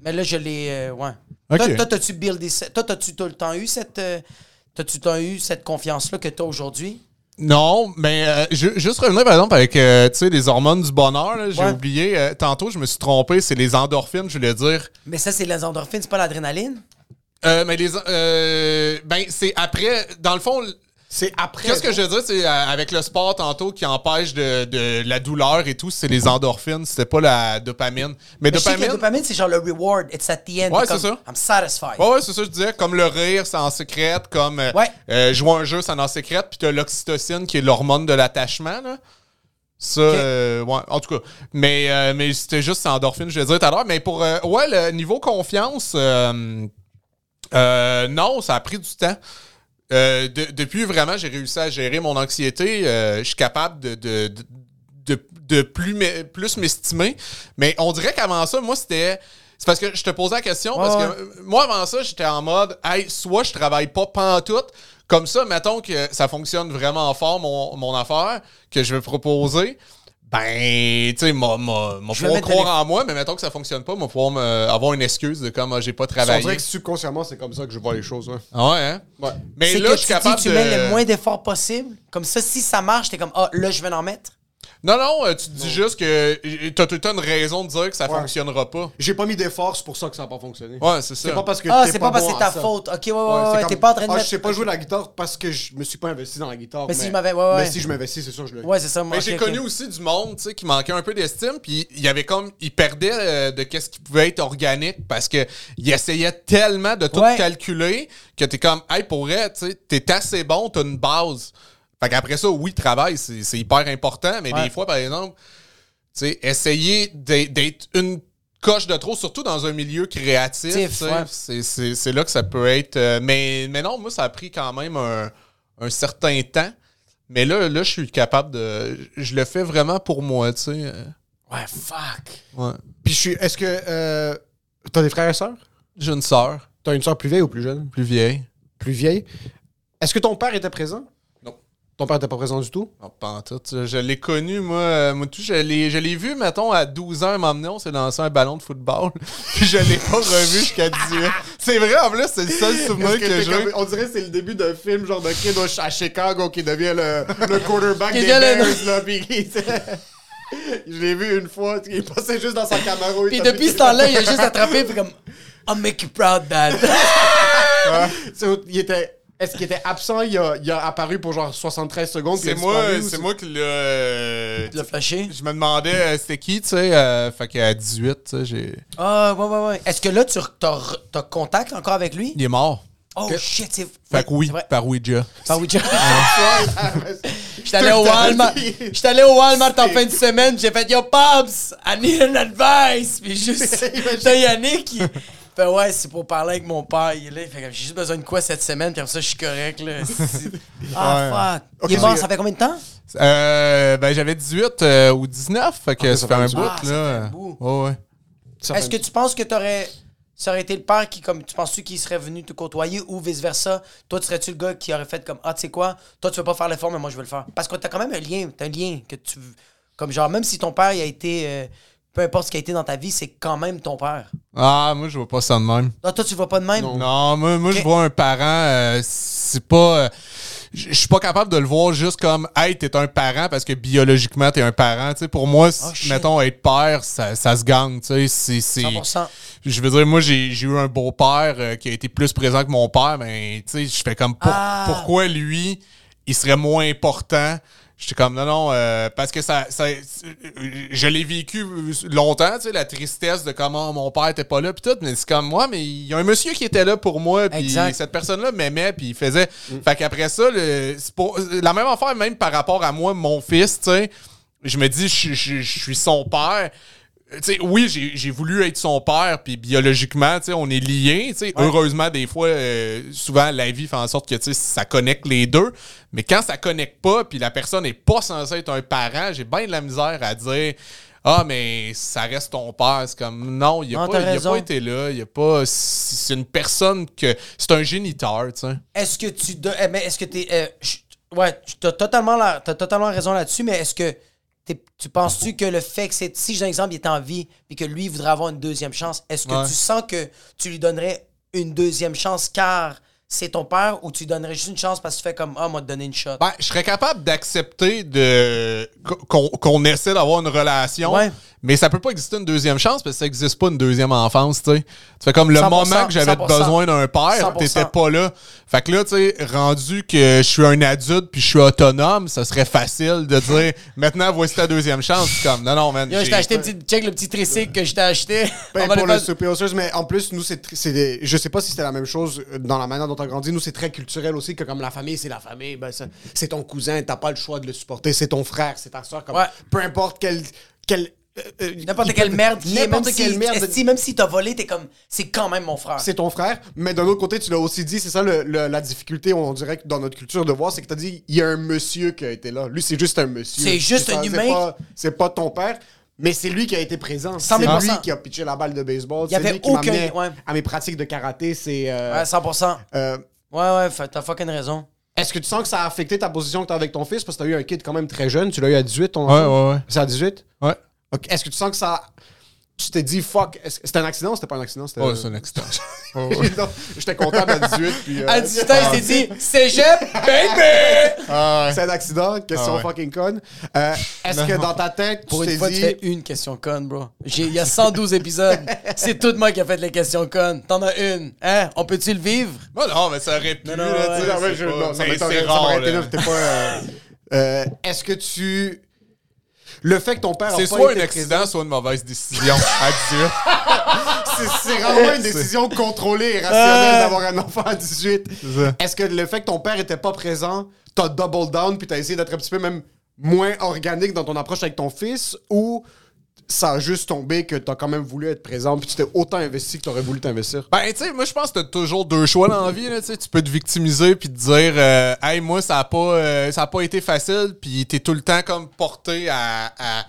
Mais là, je l'ai. euh, ouais. Toi, t'as-tu buildé ça? Toi, t'as-tu tout le temps eu cette. euh, t'as-tu temps eu cette confiance-là que t'as aujourd'hui? Non, mais euh, ju- juste revenir par exemple avec euh, tu sais, les hormones du bonheur, là, j'ai Ouais. oublié. euh, tantôt, je me suis trompé, c'est les endorphines, je voulais dire. Mais ça, c'est les endorphines, c'est pas l'adrénaline? Euh, mais les. euh, ben, c'est après. Dans le fond, C'est après. Qu'est-ce que je veux dire, c'est euh, avec le sport tantôt qui empêche de, de la douleur et tout, c'est les endorphines, c'était pas la dopamine. Mais, Mais je sais que dopamine. la dopamine, c'est genre le reward. It's at the end. Ouais, c'est ça. I'm satisfied. Ouais, ouais, c'est ça, je disais. Comme le rire, ça en sécrète. Comme euh, Ouais. euh, jouer à un jeu, ça en sécrète. Puis t'as l'oxytocine qui est l'hormone de l'attachement, là. Ça, euh, ouais, en tout cas. Mais, euh, mais c'était juste c'est endorphine, je vais dire tout à l'heure. Mais pour, euh, ouais, le niveau confiance, non, ça a pris du temps. Euh, de- depuis vraiment, j'ai réussi à gérer mon anxiété. euh, je suis capable de, de, de, de- plus m'e- plus m'estimer. Mais on dirait qu'avant ça, moi, c'était. C'est parce que je te posais la question, parce que moi, avant ça, j'étais en mode, hey, soit je travaille pas pantoute, comme ça, mettons que ça fonctionne vraiment fort, mon, mon affaire, que je vais proposer. Ben, tu sais, m'a, m'a, m'a pouvoir croire en moi, mais mettons que ça fonctionne pas, m'a pouvoir me- avoir une excuse de comme ah, j'ai pas On travaillé. dirait que subconsciemment, c'est comme ça que je vois les choses. Ouais. Ah ouais, hein? Ouais. Mais c'est là, que je suis tu dis, capable tu de. mets le moins d'efforts possible. Comme ça, si ça marche, t'es comme, ah, là, je vais en mettre. Non, non, euh, tu te dis juste que t'as tout le temps une raison de dire que ça Ouais. fonctionnera pas. J'ai pas mis d'efforts, c'est pour ça que ça a pas fonctionné. Ouais, c'est ça. C'est pas parce que Ah, c'est pas parce que bon c'est ta ça. faute. Ok, ouais, ouais, Ouais, T'es pas en train de ah, mettre. je sais pas jouer de la guitare parce que je me suis pas investi dans la guitare. Mais si je m'avais- ouais, ouais. Mais si je m'investis, c'est sûr je le. Ouais, c'est ça. moi, Mais j'ai connu aussi du monde, tu sais, qui manquait un peu d'estime, puis il y avait comme, il perdait euh, de qu'est-ce qui pouvait être organique parce que il essayait tellement de tout Ouais. calculer que t'es comme, hey, pour vrai, tu sais, t'es assez bon, t'as une base. Fait qu'après ça, oui, travail, c'est hyper important, mais Ouais. des fois, par exemple, tu sais, essayer d'être une coche de trop, surtout dans un milieu créatif, ouais. c'est- là que ça peut être. euh, mais, mais non, moi, ça a pris quand même un, un certain temps. Mais là, là, je suis capable de. Je le fais vraiment pour moi, tu sais. euh, Ouais, fuck. Ouais. Puis je suis. Est-ce que. Euh, T'as des frères et sœurs? J'ai une sœur, T'as une sœur plus vieille ou plus jeune? Plus vieille. Plus vieille. Est-ce que ton père était présent? Ton père était pas présent du tout? Non, pas en tout. Je l'ai connu, moi. euh, moi tout, je l'ai je l'ai vu, mettons, à 12 ans, m'emmener, on s'est lancé un ballon de football. Puis je l'ai pas revu jusqu'à 18 C'est vrai, en plus, c'est le seul souvenir que, que j'ai. comme- on dirait que c'est le début d'un film genre de kid à Chicago qui devient le, le quarterback des devient le- Bears là, puis Je l'ai vu une fois, il passait juste dans sa caméra. il Puis depuis ce temps-là, il a juste attrapé, puis comme, I'll make you proud, dad. C'est- Il était. Est-ce qu'il était absent? Il a, il a apparu pour genre 73 secondes. C'est moi, c'est moi qui l'a. euh, Tu l'as flashé? Je me demandais euh, c'était qui, tu sais. euh, fait qu'à 18, tu sais, j'ai. Ah, ouais, ouais, ouais. Est-ce que là, tu as, contact encore avec lui? Il est mort. Oh shit, c'est. Fait que oui, par Ouija. Oui, Jeff. Ah, J'étais allé au Walmart. J'étais allé au Walmart en fin de semaine. J'ai fait Yo, Pops, I need an advice. Puis juste. T'as Yannick. Il fait Ouais, c'est pour parler avec mon père. Il est là. Il fait comme J'ai juste besoin de quoi cette semaine. Puis après ça, je suis correct. Là. Ah, fuck. il est mort, ça fait combien de temps? Euh, ben, j'avais 18 euh, ou 19, fait que Ok, ça, ça fait fait un bout. Ah, là. fait un bout. Ouais, Est-ce fait- que tu penses que t'aurais. Ça aurait été le père qui, comme, tu penses-tu qu'il serait venu te côtoyer ou vice-versa? Toi, tu serais-tu le gars qui aurait fait comme, ah, tu sais quoi? Toi, tu veux pas faire l'effort, mais moi, je veux le faire. Parce que t'as quand même un lien, t'as un lien que tu. Comme genre, même si ton père, il a été. euh, peu importe ce qui a été dans ta vie, c'est quand même ton père. Ah, moi, je vois pas ça de même. Ah, toi, tu vois pas de même? Non, moi, moi je vois un parent, euh, c'est pas. euh, je suis pas capable de le voir juste comme, hey, t'es un parent parce que biologiquement, t'es un parent. Tu sais, pour moi, Oh, mettons, être père, ça, ça se gagne. Tu sais, c'est- c'est. 100%. Je veux dire, moi, j'ai j'ai eu un beau-père euh, qui a été plus présent que mon père, mais tu sais, je fais comme, pour- Ah. pourquoi lui, il serait moins important? J'étais comme, non, non, euh, parce que ça, ça je l'ai vécu longtemps, tu sais, la tristesse de comment mon père était pas là, puis tout, mais c'est comme moi, mais il y a un monsieur qui était là pour moi, puis cette personne-là m'aimait, puis il faisait. Fait qu'après ça, le- pour- la même affaire, même par rapport à moi, mon fils, tu sais, je me dis, je, je- je suis son père. Tu sais, oui, j'ai j'ai voulu être son père, puis biologiquement, tu on est liés. tu sais. Heureusement, des fois, euh, souvent, la vie fait en sorte que tu ça connecte les deux. Mais quand ça connecte pas, puis la personne n'est pas censée être un parent, j'ai bien de la misère à dire Ah, mais ça reste ton père. C'est comme non, il Non, a, t'as pas, il a pas été là. Il a pas. C'est une personne que. C'est un géniteur, tu sais. Est-ce que tu. do- eh, mais est-ce que t'es. euh, ouais, t'as totalement, la- t'as totalement raison là-dessus, mais est-ce que. Tu penses-tu que le fait que c'est. Si, j'ai un exemple, il est en vie, puis que lui voudrait avoir une deuxième chance, est-ce que Ouais. tu sens que tu lui donnerais une deuxième chance car c'est ton père ou tu lui donnerais juste une chance parce que tu fais comme Ah, moi, te donner une shot? Ben, je serais capable d'accepter de qu'on essaie d'avoir une relation, Ouais. Mais ça peut pas exister une deuxième chance parce que ça existe pas une deuxième enfance, tu sais. Tu fais comme le 100%, moment que j'avais 100%. besoin d'un père, 100%. t'étais pas là. Fait que là, tu sais, rendu que je suis un adulte puis je suis autonome, ça serait facile de dire maintenant voici ta deuxième chance. Comme non non man. Yo, je j'ai- t'ai acheté une petite. Check le petit tricycle que je t'ai acheté. Ben, pour le le souper sauces, mais en plus, nous, c'est, c'est des- je sais pas si c'était la même chose euh, dans la manière dont on a grandi. Nous, c'est très culturel aussi, que comme la famille, c'est la famille, ben, c'est ton cousin, t'as pas le choix de le supporter, c'est ton frère, c'est ta soeur. Comme, Ouais. Peu importe quel. quel euh, N'importe quelle merde qui est, même N'importe si, quelle merde. esti, même si t'as volé, t'es comme, c'est quand même mon frère. C'est ton frère, mais d'un autre côté, tu l'as aussi dit, c'est ça le- le- la difficulté, on dirait que dans notre culture de voir, c'est que t'as dit, il y a un monsieur qui a été là. Lui, c'est juste un monsieur. C'est juste un humain. pas- C'est pas ton père. Mais c'est lui qui a été présent. C'est 100 000 lui qui a pitché la balle de baseball. Il y C'est avait lui qui aucun- ouais. à mes pratiques de karaté. C'est. euh, Ouais, 100%. euh, Ouais, ouais, t'as fucking raison. Est-ce que tu sens que ça a affecté ta position que tu as avec ton fils? Parce que tu as eu un kid quand même très jeune. Tu l'as eu à 18, ton Ouais, ouais, ouais. C'est à 18? Ouais. Est-ce que tu sens que ça. Tu t'es dit, fuck, c'était un accident ou c'était pas un accident? C'était Oh, c'est un accident. Oh, ouais. J'étais comptable à 18. Puis, euh, À 18 ans, il s'est dit Cégep, baby! Ah, ouais. C'est un accident, question Ah ouais. fucking conne. Euh, Est-ce que dans ta tête, Pour tu une t'es fois, dit. tu fais une question conne, bro. J'ai- Il y a 112 épisodes. C'est tout moi qui a fait les questions connes. T'en as une. Hein? On peut-tu le vivre? Bon, non, mais ça aurait pu. Non, non, là, Non, mais c'est je- pas- non, ça m'aurait rare, été là. pas, euh, euh, Est-ce que tu. Le fait que ton père a C'est soit un été accident, soit une mauvaise décision à 18. C'est vraiment une décision contrôlée et rationnelle d'avoir un enfant à 18. ça. Est-ce que le fait que ton père était pas présent, t'as double down puis t'as essayé d'être un petit peu même moins organique dans ton approche avec ton fils ou ça a juste tombé que t'as quand même voulu être présent puis tu t'es autant investi que t'aurais voulu t'investir? Ben, tu sais, moi, je pense que t'as toujours deux choix dans la vie, là, tu peux te victimiser puis te dire, euh, hey, moi, ça a pas, euh, ça a pas été facile, puis t'es tout le temps comme porté à, à,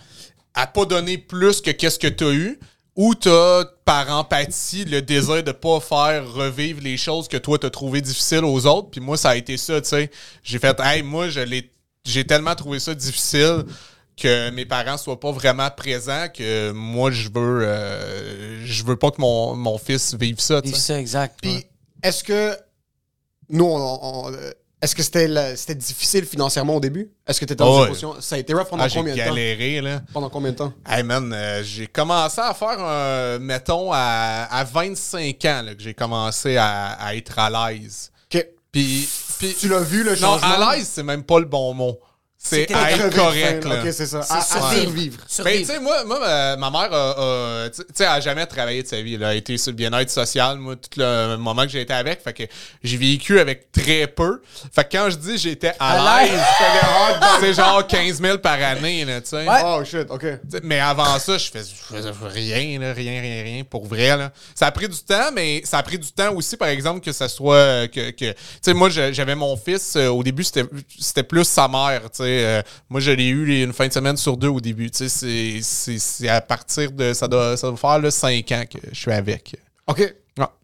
à pas donner plus que qu'est-ce que t'as eu. Ou t'as, par empathie, le désir de pas faire revivre les choses que toi t'as trouvé difficiles aux autres. Puis moi, ça a été ça, tu sais. J'ai fait, hey, moi, je j'ai tellement trouvé ça difficile que mes parents soient pas vraiment présents que moi, je veux, euh, je veux pas que mon, mon fils vive ça, sais. ça, exact. Puis est-ce que nous, on- on- euh, Est-ce que c'était la- c'était difficile financièrement au début? Est-ce que tu étais dans Oh, une ouais. Ça a été rough pendant Ah, j'ai combien de temps? galéré, là. Pendant combien de temps? Hey man, euh, j'ai commencé à faire, euh, mettons, à, à 25 ans là, que j'ai commencé à, à être à l'aise. OK. Puis, puis- Tu l'as vu, le non, changement? à l'aise, c'est même pas le bon mot. C'est être correct. là. OK, c'est ça. C'est À, à survivre. survivre. Ben, tu sais, moi, moi ma, ma mère a, a- tu sais, elle a jamais travaillé de sa vie. Elle a été sur le bien-être social, moi, tout le moment que j'ai été avec. Fait que j'ai vécu avec très peu. Fait que quand je dis j'étais à, À l'aise, c'est genre 15 000 par année, là, tu sais. Ouais. Oh, shit, OK. T'sais, Mais avant ça, je faisais, faisais rien, là, rien, rien, rien, pour vrai. Là. Ça a pris du temps, mais ça a pris du temps aussi, par exemple, que ça soit. euh, que, que- Tu sais, moi, j'avais mon fils, euh, au début, c'était c'était plus sa mère. tu sais. Euh, moi, je l'ai eu une fin de semaine sur deux au début. C'est- à partir de. Ça doit, ça doit faire là, 5 ans que je suis avec. OK.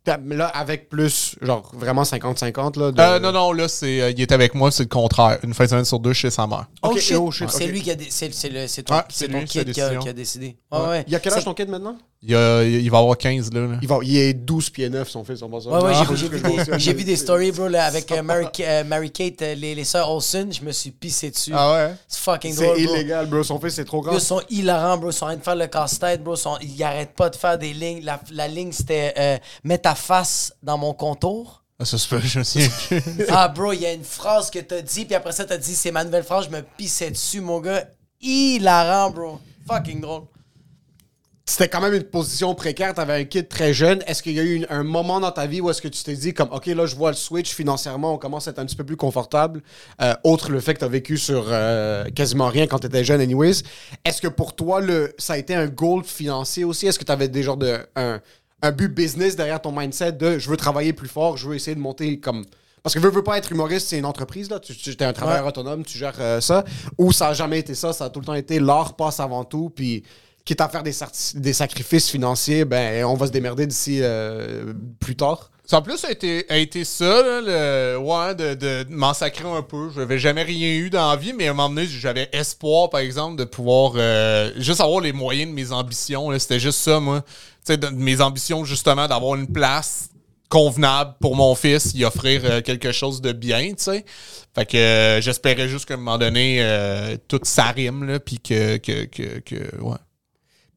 Là, avec plus, genre, vraiment 50-50, là. de- Euh, non, non, là, c'est, euh, il est avec moi, c'est le contraire. Une fin de semaine sur deux chez sa mère. Oh Ok, shit. oh shit, C'est ok. lui qui a dé- c'est c'est le c'est ton, Ouais, c'est c'est ton lui, sa kid qui a, décision. qui a décidé. Ouais, ouais. Il y a quel âge C'est- ton kid maintenant? Il, a- il va avoir 15, là. là. Il, va, il est 12 pieds 9, son fils, on pense ça. Ouais, ouais, Ah, j'ai- j'ai vu, des- j'ai vu des stories, bro, là, avec euh, Mary, euh, Mary Kate, euh, les, les sœurs Olsen. Je me suis pissé dessus. Ah ouais? C'est fucking C'est drôle, bro. illégal, bro. Son fils, c'est trop grand. Ils sont hilarants, bro. Ils sont en train de faire le casse-tête, bro. Ils arrêtent pas de faire des lignes. La, ligne, c'était ta face dans mon contour. Ah, ça se peut, je me souviens. Ah, bro, il y a une phrase que t'as dit, puis après ça, t'as dit c'est ma nouvelle phrase. Je me pissais dessus, mon gars. Hilarant, bro. Fucking drôle. C'était quand même une position précaire. T'avais un kid très jeune. Est-ce qu'il y a eu une- un moment dans ta vie où est-ce que tu t'es dit, comme, OK, là, je vois le switch financièrement, on commence à être un petit peu plus confortable, euh, autre le fait que t'as vécu sur euh, quasiment rien quand t'étais jeune, anyways. Est-ce que pour toi, le, ça a été un goal financier aussi? Est-ce que t'avais des genres de. Un, un but business derrière ton mindset de je veux travailler plus fort, je veux essayer de monter comme. Parce que veux, veux pas être humoriste, c'est une entreprise, là. Tu, tu es un travailleur Ouais. autonome, tu gères euh, ça. Ou ça a jamais été ça, ça a tout le temps été l'art passe avant tout, puis quitte à faire des sacrifices financiers, ben on va se démerder d'ici euh, plus tard. Ça en plus a été, a été ça, là, le, ouais, de, de, de un peu. Je n'avais jamais rien eu dans la vie, mais à un moment donné, j'avais espoir, par exemple, de pouvoir euh, juste avoir les moyens de mes ambitions. C'était juste ça, moi. De mes ambitions, justement, d'avoir une place convenable pour mon fils, y offrir euh, quelque chose de bien, tu sais. Fait que euh, j'espérais juste qu'à un moment donné, euh, tout s'arrime, là, puis que, que, que, que, ouais.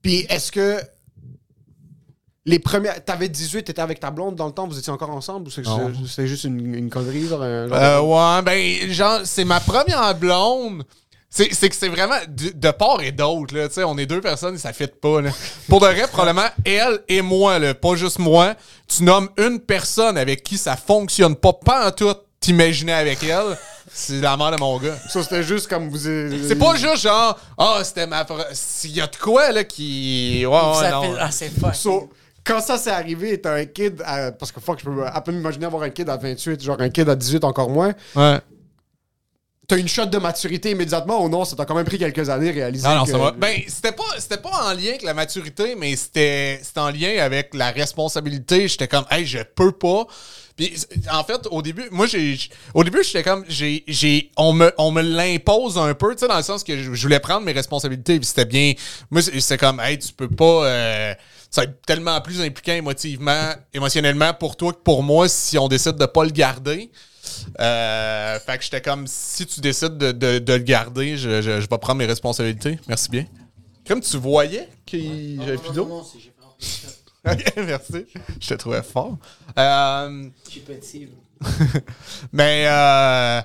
Puis est-ce que les premières. T'avais 18, t'étais avec ta blonde dans le temps, vous étiez encore ensemble ou c'est juste une, une connerie? Genre, Euh, de- ouais, ben, genre, c'est ma première blonde. C'est c'est que c'est vraiment de, de part et d'autre, là. Tu sais, on est deux personnes et ça fit pas, là. Pour de vrai, probablement, elle et moi, là, pas juste moi. Tu nommes une personne avec qui ça fonctionne pas, pas en tout t'imaginer avec elle. C'est la mère de mon gars. Ça, c'était juste comme vous. C'est pas juste genre, ah, c'était ma. S'il y a de quoi, là, qui. Ouais, ouais, Ça non. fait- ah, c'est fuck. So, quand ça s'est arrivé, t'as un kid, à- parce que fuck, je peux à peine m'imaginer avoir un kid à 28, genre un kid à 18 encore moins. Ouais. T'as une shot de maturité immédiatement ou non? Ça t'a quand même pris quelques années à réaliser. Non, non, que- ça va. Ben, c'était pas, c'était pas en lien avec la maturité, mais c'était, c'était en lien avec la responsabilité. J'étais comme, hey, je peux pas. Puis, en fait, au début, moi, j'ai, au début, j'étais comme, j'ai, j'ai, on me, on me l'impose un peu, tu sais, dans le sens que je, je voulais prendre mes responsabilités, puis c'était bien. Moi, c'est- c'était comme, hey, tu peux pas, euh, ça va être tellement plus impliquant émotivement, émotionnellement pour toi que pour moi si on décide de pas le garder. Euh, fait que j'étais comme, si tu décides de, de- de le garder, je, je- je vais prendre mes responsabilités. Merci bien. Comme tu voyais qu'il j'avais plus d'eau? Ok, merci. Je te trouvais fort. Euh, Je suis petit. mais, euh,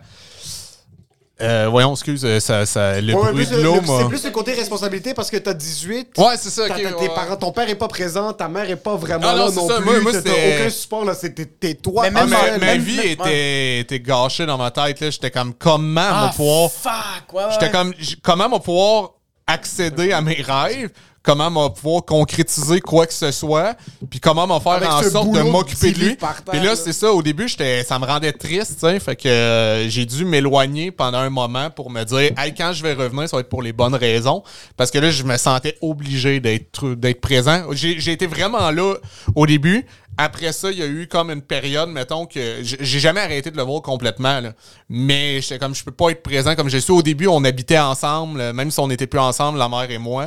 euh, voyons, excuse, euh, ça, ça, le Ouais, bruit plus de l'eau, le- moi. C'est plus le côté responsabilité parce que t'as 18. Ouais, c'est ça. t'as- ok, t'as tes parents, ton père est pas présent, ta mère est pas vraiment Ah non, là c'est non ça. plus. Moi- moi, t'as- aucun support là, t'es- toi. Mais même ma, seul. ma même- vie même- était, était gâchée dans ma tête. là. J'étais comme, comment Ah, va pouvoir fuck! Ouais, ouais, J'étais comme, j- comment va pouvoir accéder à mes rêves? Comment va pouvoir concrétiser quoi que ce soit? Puis comment va faire Avec en sorte de m'occuper de 10 lui? Puis là, là. c'est ça. Au début, j'étais, ça me rendait triste. Fait que euh, j'ai dû m'éloigner pendant un moment pour me dire, hey, quand je vais revenir, ça va être pour les bonnes raisons. Parce que là, je me sentais obligé d'être, d'être présent. J'ai, j'ai été vraiment là au début. Après ça, il y a eu comme une période, mettons, que j'ai jamais arrêté de le voir complètement. là. Mais j'étais comme, je peux pas être présent comme je suis. Au début, on habitait ensemble, même si on n'était plus ensemble, la mère et moi.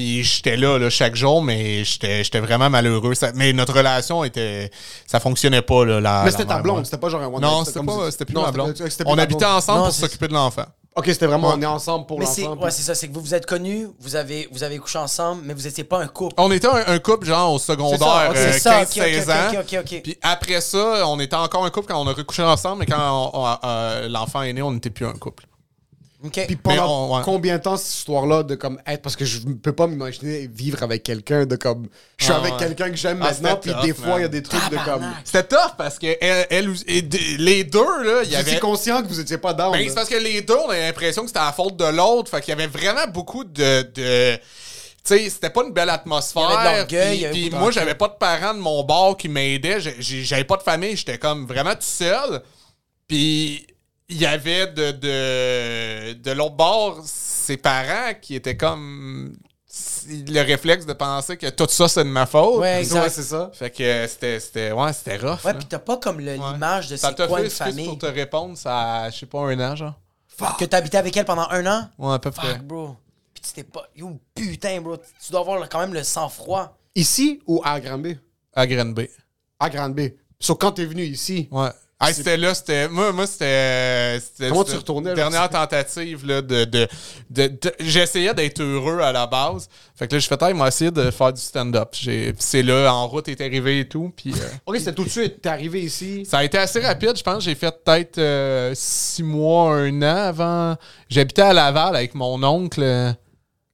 Puis j'étais là, là chaque jour, mais j'étais j'étais vraiment malheureux. Ça- mais notre relation était. Ça fonctionnait pas, là. La, Mais c'était ta blonde, c'était pas genre un one Non, c'était pas, plus Non, ma blonde. On ta habitait blonde. ensemble Non, pour s'occuper de l'enfant. Ok, c'était vraiment Ouais. on est ensemble pour Mais c'est l'enfant. ouais, c'est ça, c'est que vous vous êtes connus, vous avez, vous avez couché ensemble, mais vous étiez pas un couple. On était un, un couple, genre, au secondaire, euh, c'est ça, ok, 15-16 ok, ans. ok, ok, ok. Puis après ça, on était encore un couple quand on a recouché ensemble, mais quand euh, l'enfant est né, on n'était plus un couple. OK. Puis pendant on- ouais. combien de temps cette histoire-là de comme être parce que je ne peux pas m'imaginer vivre avec quelqu'un de comme je suis Ah, avec ouais. quelqu'un que j'aime Ah, maintenant c'était puis des tough, fois il y a des trucs de comme. C'était tough parce que elle, elle et les deux, là, il y Vous avait. étiez conscient que vous étiez pas down. Ben, c'est parce que les deux, on avait l'impression que c'était la faute de l'autre. Fait qu'il y avait vraiment beaucoup de. de tu sais, c'était pas une belle atmosphère. Il y avait de l'orgueil, Puis- Puis moi, j'avais pas de parents de mon bord qui m'aidaient. J'avais pas de famille. J'étais comme vraiment tout seul. Puis il y avait de, de, de l'autre bord ses parents qui étaient comme. Le réflexe de penser que tout ça, c'est de ma faute. Ouais, c'est ça. Fait que c'était. c'était- Ouais, c'était rough. Ouais, puis t'as pas comme Ouais. l'image de c'est quoi fait une famille. pour te répondre, ça je sais pas, un an, genre. Que t'habitais avec elle pendant un an? Ouais, à peu près. Fuck, bro. Puis tu t'es pas... Yo, putain, bro. Tu dois avoir quand même le sang-froid. Ici ou à Granby? À Granby. À Granby. Sauf quand t'es venu ici? Ouais. Ah, c'était là, c'était. Moi, moi c'était. Comment tu retournais, là? Dernière tentative, là, de. de, de, de- J'essayais d'être heureux à la base. Fait que là, je fais, il m'a essayé de faire du stand-up. J'ai- C'est là, en route, est arrivé et tout. Puis. euh, Ok, c'était tout de suite. T'es arrivé ici. Ça a été assez rapide, je pense. J'ai fait peut-être euh, six mois, un an avant. J'habitais à Laval avec mon oncle.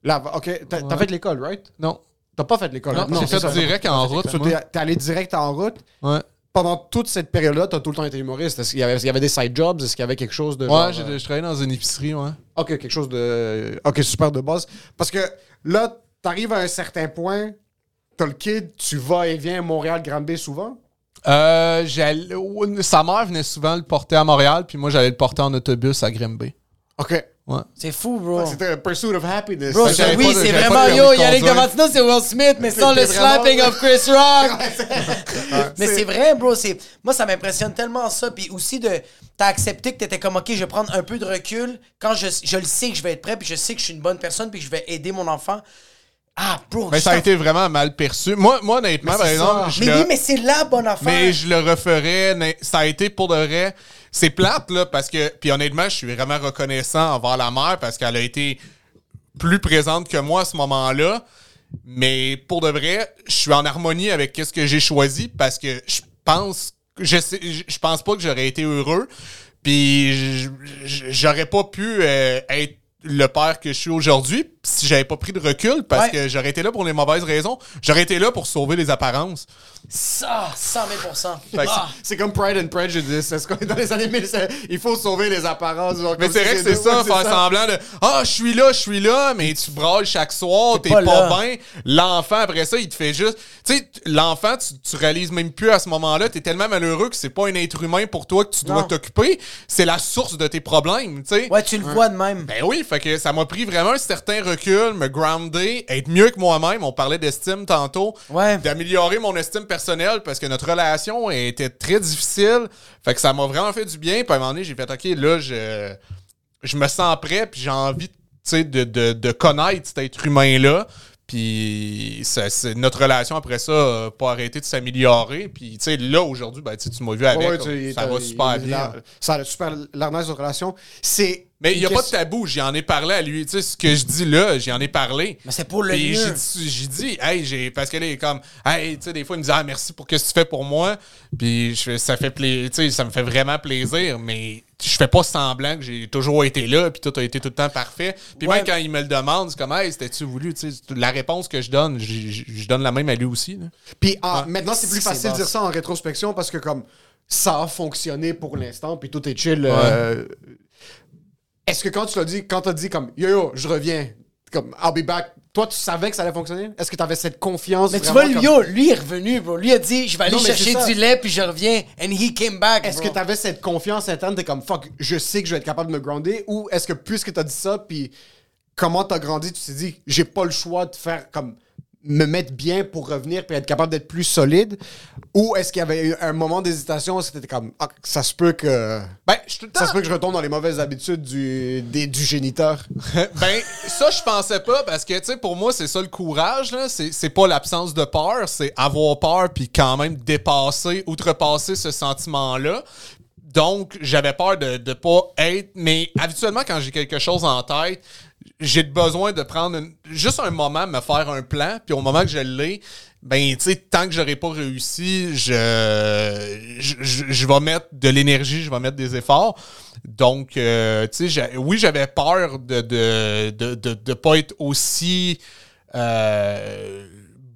Là, ok. T'as Ouais. fait l'école, right? Non. T'as pas fait l'école. Non, right? j'ai c'est fait ça. direct en route. Moi. T'es allé direct en route? Ouais. Pendant toute cette période-là, t'as tout le temps été humoriste. Est-ce qu'il y avait, y des side jobs? Est-ce qu'il y avait quelque chose de. Ouais, genre, j'ai- euh, je travaillais dans une épicerie, ouais. Ok, quelque chose de. Ok, super de base. Parce que là, t'arrives à un certain point, t'as le kid, tu vas et viens à Montréal-Granby souvent? Euh, sa mère venait souvent le porter à Montréal, puis moi j'allais le porter en autobus à Grimby. Ok. Ouais. C'est fou, bro. C'était un pursuit of happiness. Bro, ça, oui, de- c'est vraiment de yo. de Yannick conduire. Damasino, c'est Will Smith, mais sans le slapping of Chris Rock. Mais c'est vrai, bro. C'est... Moi, ça m'impressionne tellement ça. Puis aussi, de... t'as accepté que t'étais comme, OK, je vais prendre un peu de recul quand je, je le sais que je vais être prêt, puis je sais que je suis une bonne personne, puis que je vais aider mon enfant. Ah, bro. Mais ça a été vraiment mal perçu. Moi, moi honnêtement, par exemple, ça. je Mais le- oui, mais c'est la bonne affaire. mais je le referais. Ça a été pour de vrai. C'est plate, là, parce que. Puis honnêtement, je suis vraiment reconnaissant envers la mère parce qu'elle a été plus présente que moi à ce moment-là. Mais pour de vrai, je suis en harmonie avec ce que j'ai choisi parce que je pense. Je, sais, je pense pas que j'aurais été heureux. Puis j'aurais pas pu euh, être le père que je suis aujourd'hui si j'avais pas pris de recul parce Ouais. que j'aurais été là pour les mauvaises raisons. J'aurais été là pour sauver les apparences. Ça, 100 000 Fait que Ah. C'est comme Pride and Prejudice. Est-ce qu'on est dans les années 1000, c'est- il faut sauver les apparences. genre, Mais c'est si vrai que c'est ça, faire semblant de Ah, je suis là, je suis là, mais tu brailles chaque soir, T'es pas pas, bien. L'enfant, après ça, il te fait juste. Tu sais, l'enfant, tu, tu réalises même plus à ce moment-là, t'es tellement malheureux que c'est pas un être humain pour toi que tu dois t'occuper. C'est la source de tes problèmes, tu sais. Ouais, tu le vois de même. Ben oui, fait que ça m'a pris vraiment un certain recul, me grounder, être mieux que moi-même. On parlait d'estime tantôt. Ouais. D'améliorer mon estime personnelle parce que notre relation était très difficile. Fait que ça m'a vraiment fait du bien. Puis à un moment donné, j'ai fait OK, là, je, je me sens prêt, puis j'ai envie tu sais, de, de, de connaître cet être humain-là. Puis ça, notre relation après ça n'a pas arrêté de s'améliorer. Puis tu sais, là, aujourd'hui, ben, tu m'as vu avec. Ouais, ça va super bien. Ça a super nice, notre relation. C'est. Mais il n'y a pas de tabou, j'y en ai parlé à lui. Tu sais, ce que je dis là, j'y en ai parlé. Mais c'est pour le Puis mieux. j'ai dit, j'ai dit, hey, j'ai, parce qu'elle est comme, hey, tu sais, des fois, il me dit, ah, merci pour ce que tu fais pour moi. Puis je fais, ça fait plaisir, tu sais, ça me fait vraiment plaisir, mais je fais pas semblant que j'ai toujours été là, puis tout a été tout le temps parfait. Puis Ouais. même quand il me le demande, c'est comme, hey, c'était-tu voulu, tu sais, la réponse que je donne, je, donne la même à lui aussi. là. Puis Ouais. maintenant, c'est plus facile de dire ça en rétrospection parce que comme ça a fonctionné pour l'instant, puis tout est chill. euh, Est-ce que quand tu l'as dit, quand t'as dit comme yo yo, je reviens, comme I'll be back, toi tu savais que ça allait fonctionner? Est-ce que t'avais cette confiance? Mais tu vois, comme- yo, lui, est revenu, bro. Lui a dit, je vais aller Non, chercher du lait, puis je reviens. And he came back, Est-ce que t'avais cette confiance interne, t'es comme fuck, je sais que je vais être capable de me grounder, ou est-ce que puisque t'as dit ça, puis comment t'as grandi, tu t'es dit j'ai pas le choix de faire comme me mettre bien pour revenir puis être capable d'être plus solide? Ou est-ce qu'il y avait eu un moment d'hésitation où c'était comme, ah, ça se peut que. Ben, je. Ça se peut que je retombe dans les mauvaises habitudes du, des- du géniteur? ben, ça, je pensais pas parce que, tu sais, pour moi, c'est ça le courage, là. C'est c'est pas l'absence de peur, c'est avoir peur puis quand même dépasser, outrepasser ce sentiment-là. Donc, j'avais peur de ne pas être. Mais habituellement, quand j'ai quelque chose en tête, j'ai besoin de prendre une- juste un moment, me faire un plan, puis au moment que je l'ai, ben, tu sais, tant que j'aurai pas réussi, je, je, je- je vais mettre de l'énergie, je vais mettre des efforts. Donc, euh, tu sais, oui, j'avais peur de de, de, de, de pas être aussi euh,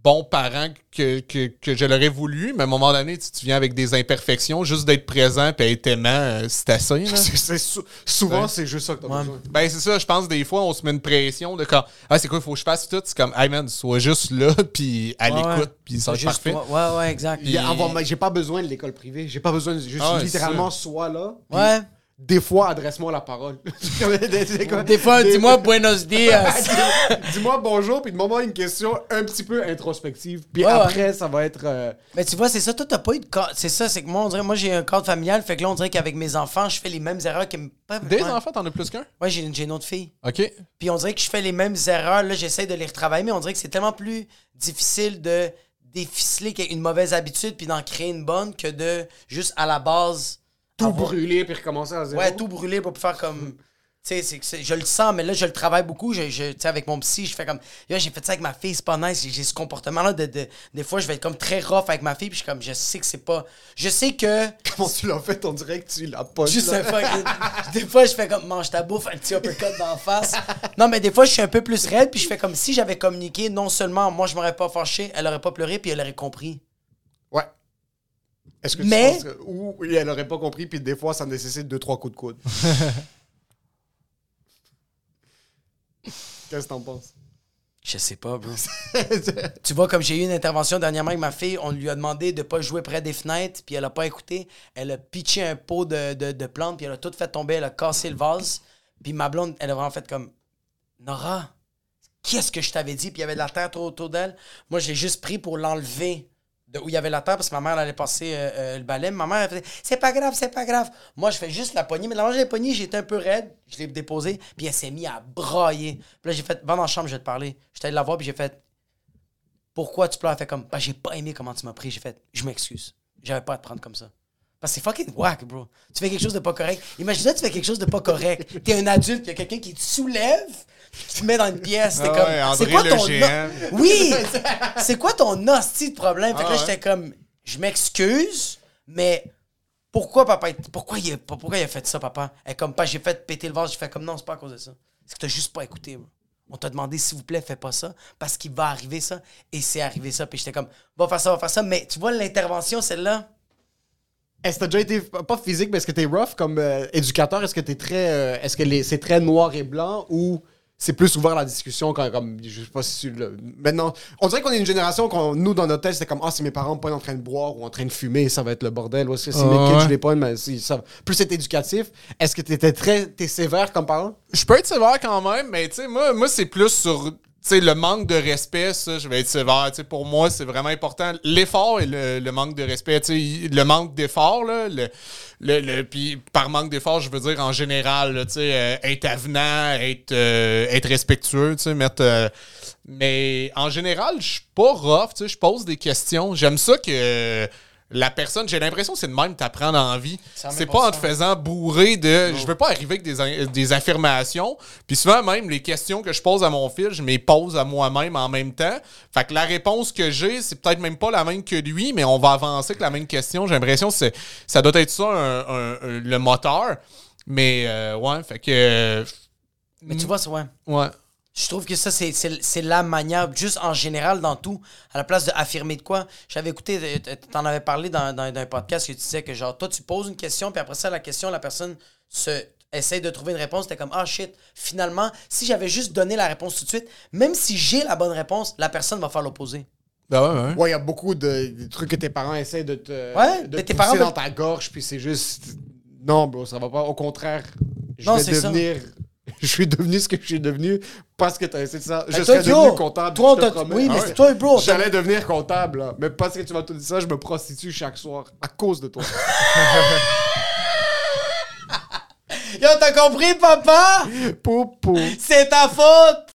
bon parent que, que, que je l'aurais voulu, mais à un moment donné, tu, tu viens avec des imperfections, juste d'être présent et être aimant, euh, c'est assez. là. C'est- c'est sou- souvent, Ouais. c'est juste ça que t'as Ouais. besoin. Ben, c'est ça, je pense des fois, on se met une pression de quand, ah, c'est quoi, il faut que je fasse tout. C'est comme, hey man, sois juste là, puis à Ouais, l'écoute, puis ça Juste parfait. toi. Ouais, ouais, exact. Avoir- J'ai pas besoin de l'école privée. J'ai pas besoin de juste Ah littéralement soit là. Ouais. Des fois, adresse-moi la parole. Des fois, Des- dis-moi buenos dias. Dis-moi bonjour, puis demande-moi une question un petit peu introspective. Puis Ouais, après, ça va être. euh, Mais tu vois, c'est ça, toi, t'as pas eu de cadre. C'est ça, c'est que moi, on dirait, moi, j'ai un cadre familial, fait que là, on dirait qu'avec mes enfants, je fais les mêmes erreurs que. Des enfants, t'en as plus qu'un? Ouais, j'ai une, j'ai une autre fille. OK. Puis on dirait que je fais les mêmes erreurs. Là, j'essaie de les retravailler, mais on dirait que c'est tellement plus difficile de déficeler une mauvaise habitude puis d'en créer une bonne que de juste à la base. Tout avoir- brûler puis recommencer à zéro. Ouais, tout brûler pour faire comme. Tu sais, je le sens, mais là, je le travaille beaucoup. Je, je- tu sais, avec mon psy, je fais comme. Là, j'ai fait ça avec ma fille, c'est pas nice. J'ai- ce comportement-là de, de- Des fois, je vais être comme très rough avec ma fille, puis je suis comme, je sais que c'est pas. Je sais que. Comment tu l'as fait? On dirait que tu l'as pas. Juste là. un fucking- Des fois, je fais comme mange ta bouffe, un petit uppercut d'en face. Non, mais des fois, je suis un peu plus raide, puis je fais comme si j'avais communiqué, non seulement moi, je m'aurais pas fâché, elle aurait pas pleuré, puis elle aurait compris. Est-ce que Mais- tu penses que- Ou oui, elle aurait pas compris, puis des fois, ça nécessite deux, trois coups de coude. Qu'est-ce que t'en penses? Je sais pas, bro. tu vois, comme j'ai eu une intervention dernièrement avec ma fille, on lui a demandé de pas jouer près des fenêtres, puis elle a pas écouté. Elle a pitché un pot de, de, de plantes, puis elle a tout fait tomber, elle a cassé le vase. Puis ma blonde, elle a vraiment fait comme Nora, qu'est-ce que je t'avais dit? Puis il y avait de la terre autour d'elle. Moi, j'ai juste pris pour l'enlever de où il y avait la terre parce que ma mère allait passer euh, euh, le balai. Ma mère, elle faisait C'est pas grave, c'est pas grave. Moi, je fais juste la poignée. Mais là, j'ai poignée, j'étais un peu raide. Je l'ai déposé. Puis elle s'est mise à brailler. Puis là, j'ai fait Va dans la chambre, je vais te parler. J'étais allé la voir, puis j'ai fait Pourquoi tu pleures? Elle fait comme Bah, j'ai pas aimé comment tu m'as pris. J'ai fait Je m'excuse. J'avais pas à te prendre comme ça. Parce que c'est fucking whack, bro. Tu fais quelque chose de pas correct. Imagine tu fais quelque chose de pas correct. T'es un adulte, il y a quelqu'un qui te soulève, qui te met dans une pièce. T'es Ah comme. ouais, c'est quoi ton. Oui! c'est quoi ton hostie de problème? Fait que Ah là, ouais. j'étais comme, je m'excuse, mais pourquoi papa, pourquoi il, a, pourquoi il a fait ça, papa? Elle est comme, pas, j'ai fait péter le vase, j'ai fait comme, non, c'est pas à cause de ça. C'est que t'as juste pas écouté, bro. On t'a demandé, s'il vous plaît, fais pas ça, parce qu'il va arriver ça, et c'est arrivé ça. Puis j'étais comme, va faire ça, va faire ça, mais tu vois, l'intervention, celle-là, Est-ce que t'as déjà été, pas physique, mais est-ce que t'es rough comme euh, éducateur? Est-ce que t'es très. euh, est-ce que les- c'est très noir et blanc ou c'est plus ouvert la discussion quand, comme. Je sais pas si le- Maintenant, on dirait qu'on est une génération, qu'on, nous, dans notre tête, c'était comme, ah, si mes parents pognent en train de boire ou en train de fumer, ça va être le bordel. Ou est-ce que si mes kids, ouais. je les pogne, mais si, ça plus être éducatif. Est-ce que t'étais très. T'es sévère comme parent? Je peux être sévère quand même, mais tu sais, moi, moi c'est plus sur le manque de respect, ça, je vais être sévère. Pour moi, c'est vraiment important. L'effort et le, le manque de respect. Le manque d'effort, là, le, le, le- puis par manque d'effort, je veux dire en général, là, euh, être avenant, être, euh, être respectueux, mettre. euh, mais en général, je suis pas rough, je pose des questions. J'aime ça que. La personne, j'ai l'impression que c'est de même t'apprends dans la vie. 100 000 C'est pas en te faisant bourrer de. Je veux pas arriver avec des, affirmations. Puis souvent, même, les questions que je pose à mon fils, je me les pose à moi-même en même temps. Fait que la réponse que j'ai, c'est peut-être même pas la même que lui, mais on va avancer avec la même question. J'ai l'impression que ça doit être ça, un- un- un- le moteur. Mais, euh, ouais, fait que. mais tu vois, c'est ouais. Ouais. Je trouve que ça, c'est- c'est c'est la manière, juste en général, dans tout, à la place d'affirmer de quoi. J'avais écouté, euh, t'en avais parlé dans, dans, dans un podcast que tu disais que, genre, toi, tu poses une question, puis après ça, la question, la personne se essaye de trouver une réponse. T'es comme, ah shit, finalement, si j'avais juste donné la réponse tout de suite, même si j'ai la bonne réponse, la personne va faire l'opposé. Ben ouais, ouais. Ouais, il y a beaucoup de, de trucs que tes parents essaient de te. Ouais, de tes pousser parents dans ta gorge, puis c'est juste. Non, bro, ça va pas. Au contraire, je Non, vais c'est ça. je suis devenu ce que je suis devenu parce que t'as essayé de ça. Je Ben, serais toi, devenu comptable. toi, je te t'a- promets. oui, mais Ah c'est ouais. toi, bro. J'allais devenir comptable, là. Mais parce que tu m'as tout dit ça, je me prostitue chaque soir à cause de toi. Yo, t'as compris, papa? Poupou. C'est ta faute!